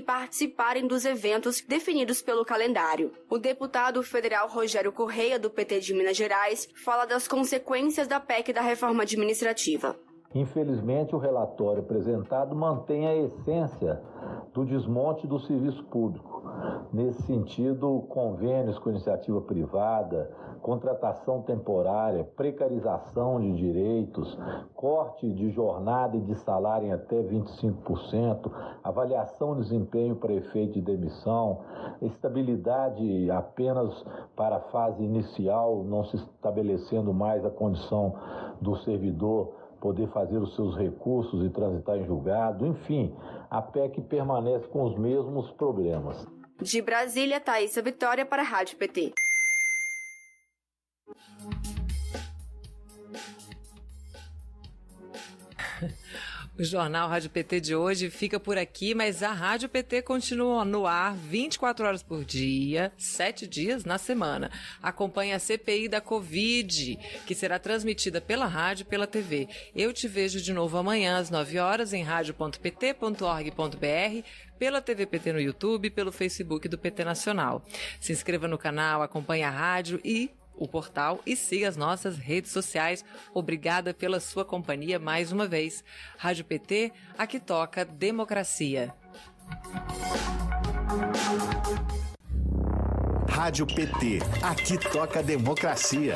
participarem dos eventos definidos pelo calendário. O deputado federal Rogério Correia, do PT de Minas Gerais, fala das consequências da PEC da reforma administrativa. Infelizmente, o relatório apresentado mantém a essência do desmonte do serviço público. Nesse sentido, convênios com iniciativa privada, contratação temporária, precarização de direitos, corte de jornada e de salário em até 25%, avaliação de desempenho para efeito de demissão, estabilidade apenas para a fase inicial, não se estabelecendo mais a condição do servidor poder fazer os seus recursos e transitar em julgado, enfim, a PEC permanece com os mesmos problemas. De Brasília, Thaisa Vitória para a Rádio PT. O Jornal Rádio PT de hoje fica por aqui, mas a Rádio PT continua no ar 24 horas por dia, 7 dias na semana. Acompanhe a CPI da Covid, que será transmitida pela rádio e pela TV. Eu te vejo de novo amanhã às 9 horas em rádio.pt.org.br, pela TV PT no YouTube, pelo Facebook do PT Nacional. Se inscreva no canal, acompanhe a rádio e o portal e siga as nossas redes sociais. Obrigada pela sua companhia mais uma vez. Rádio PT, aqui toca democracia. Rádio PT, aqui toca democracia.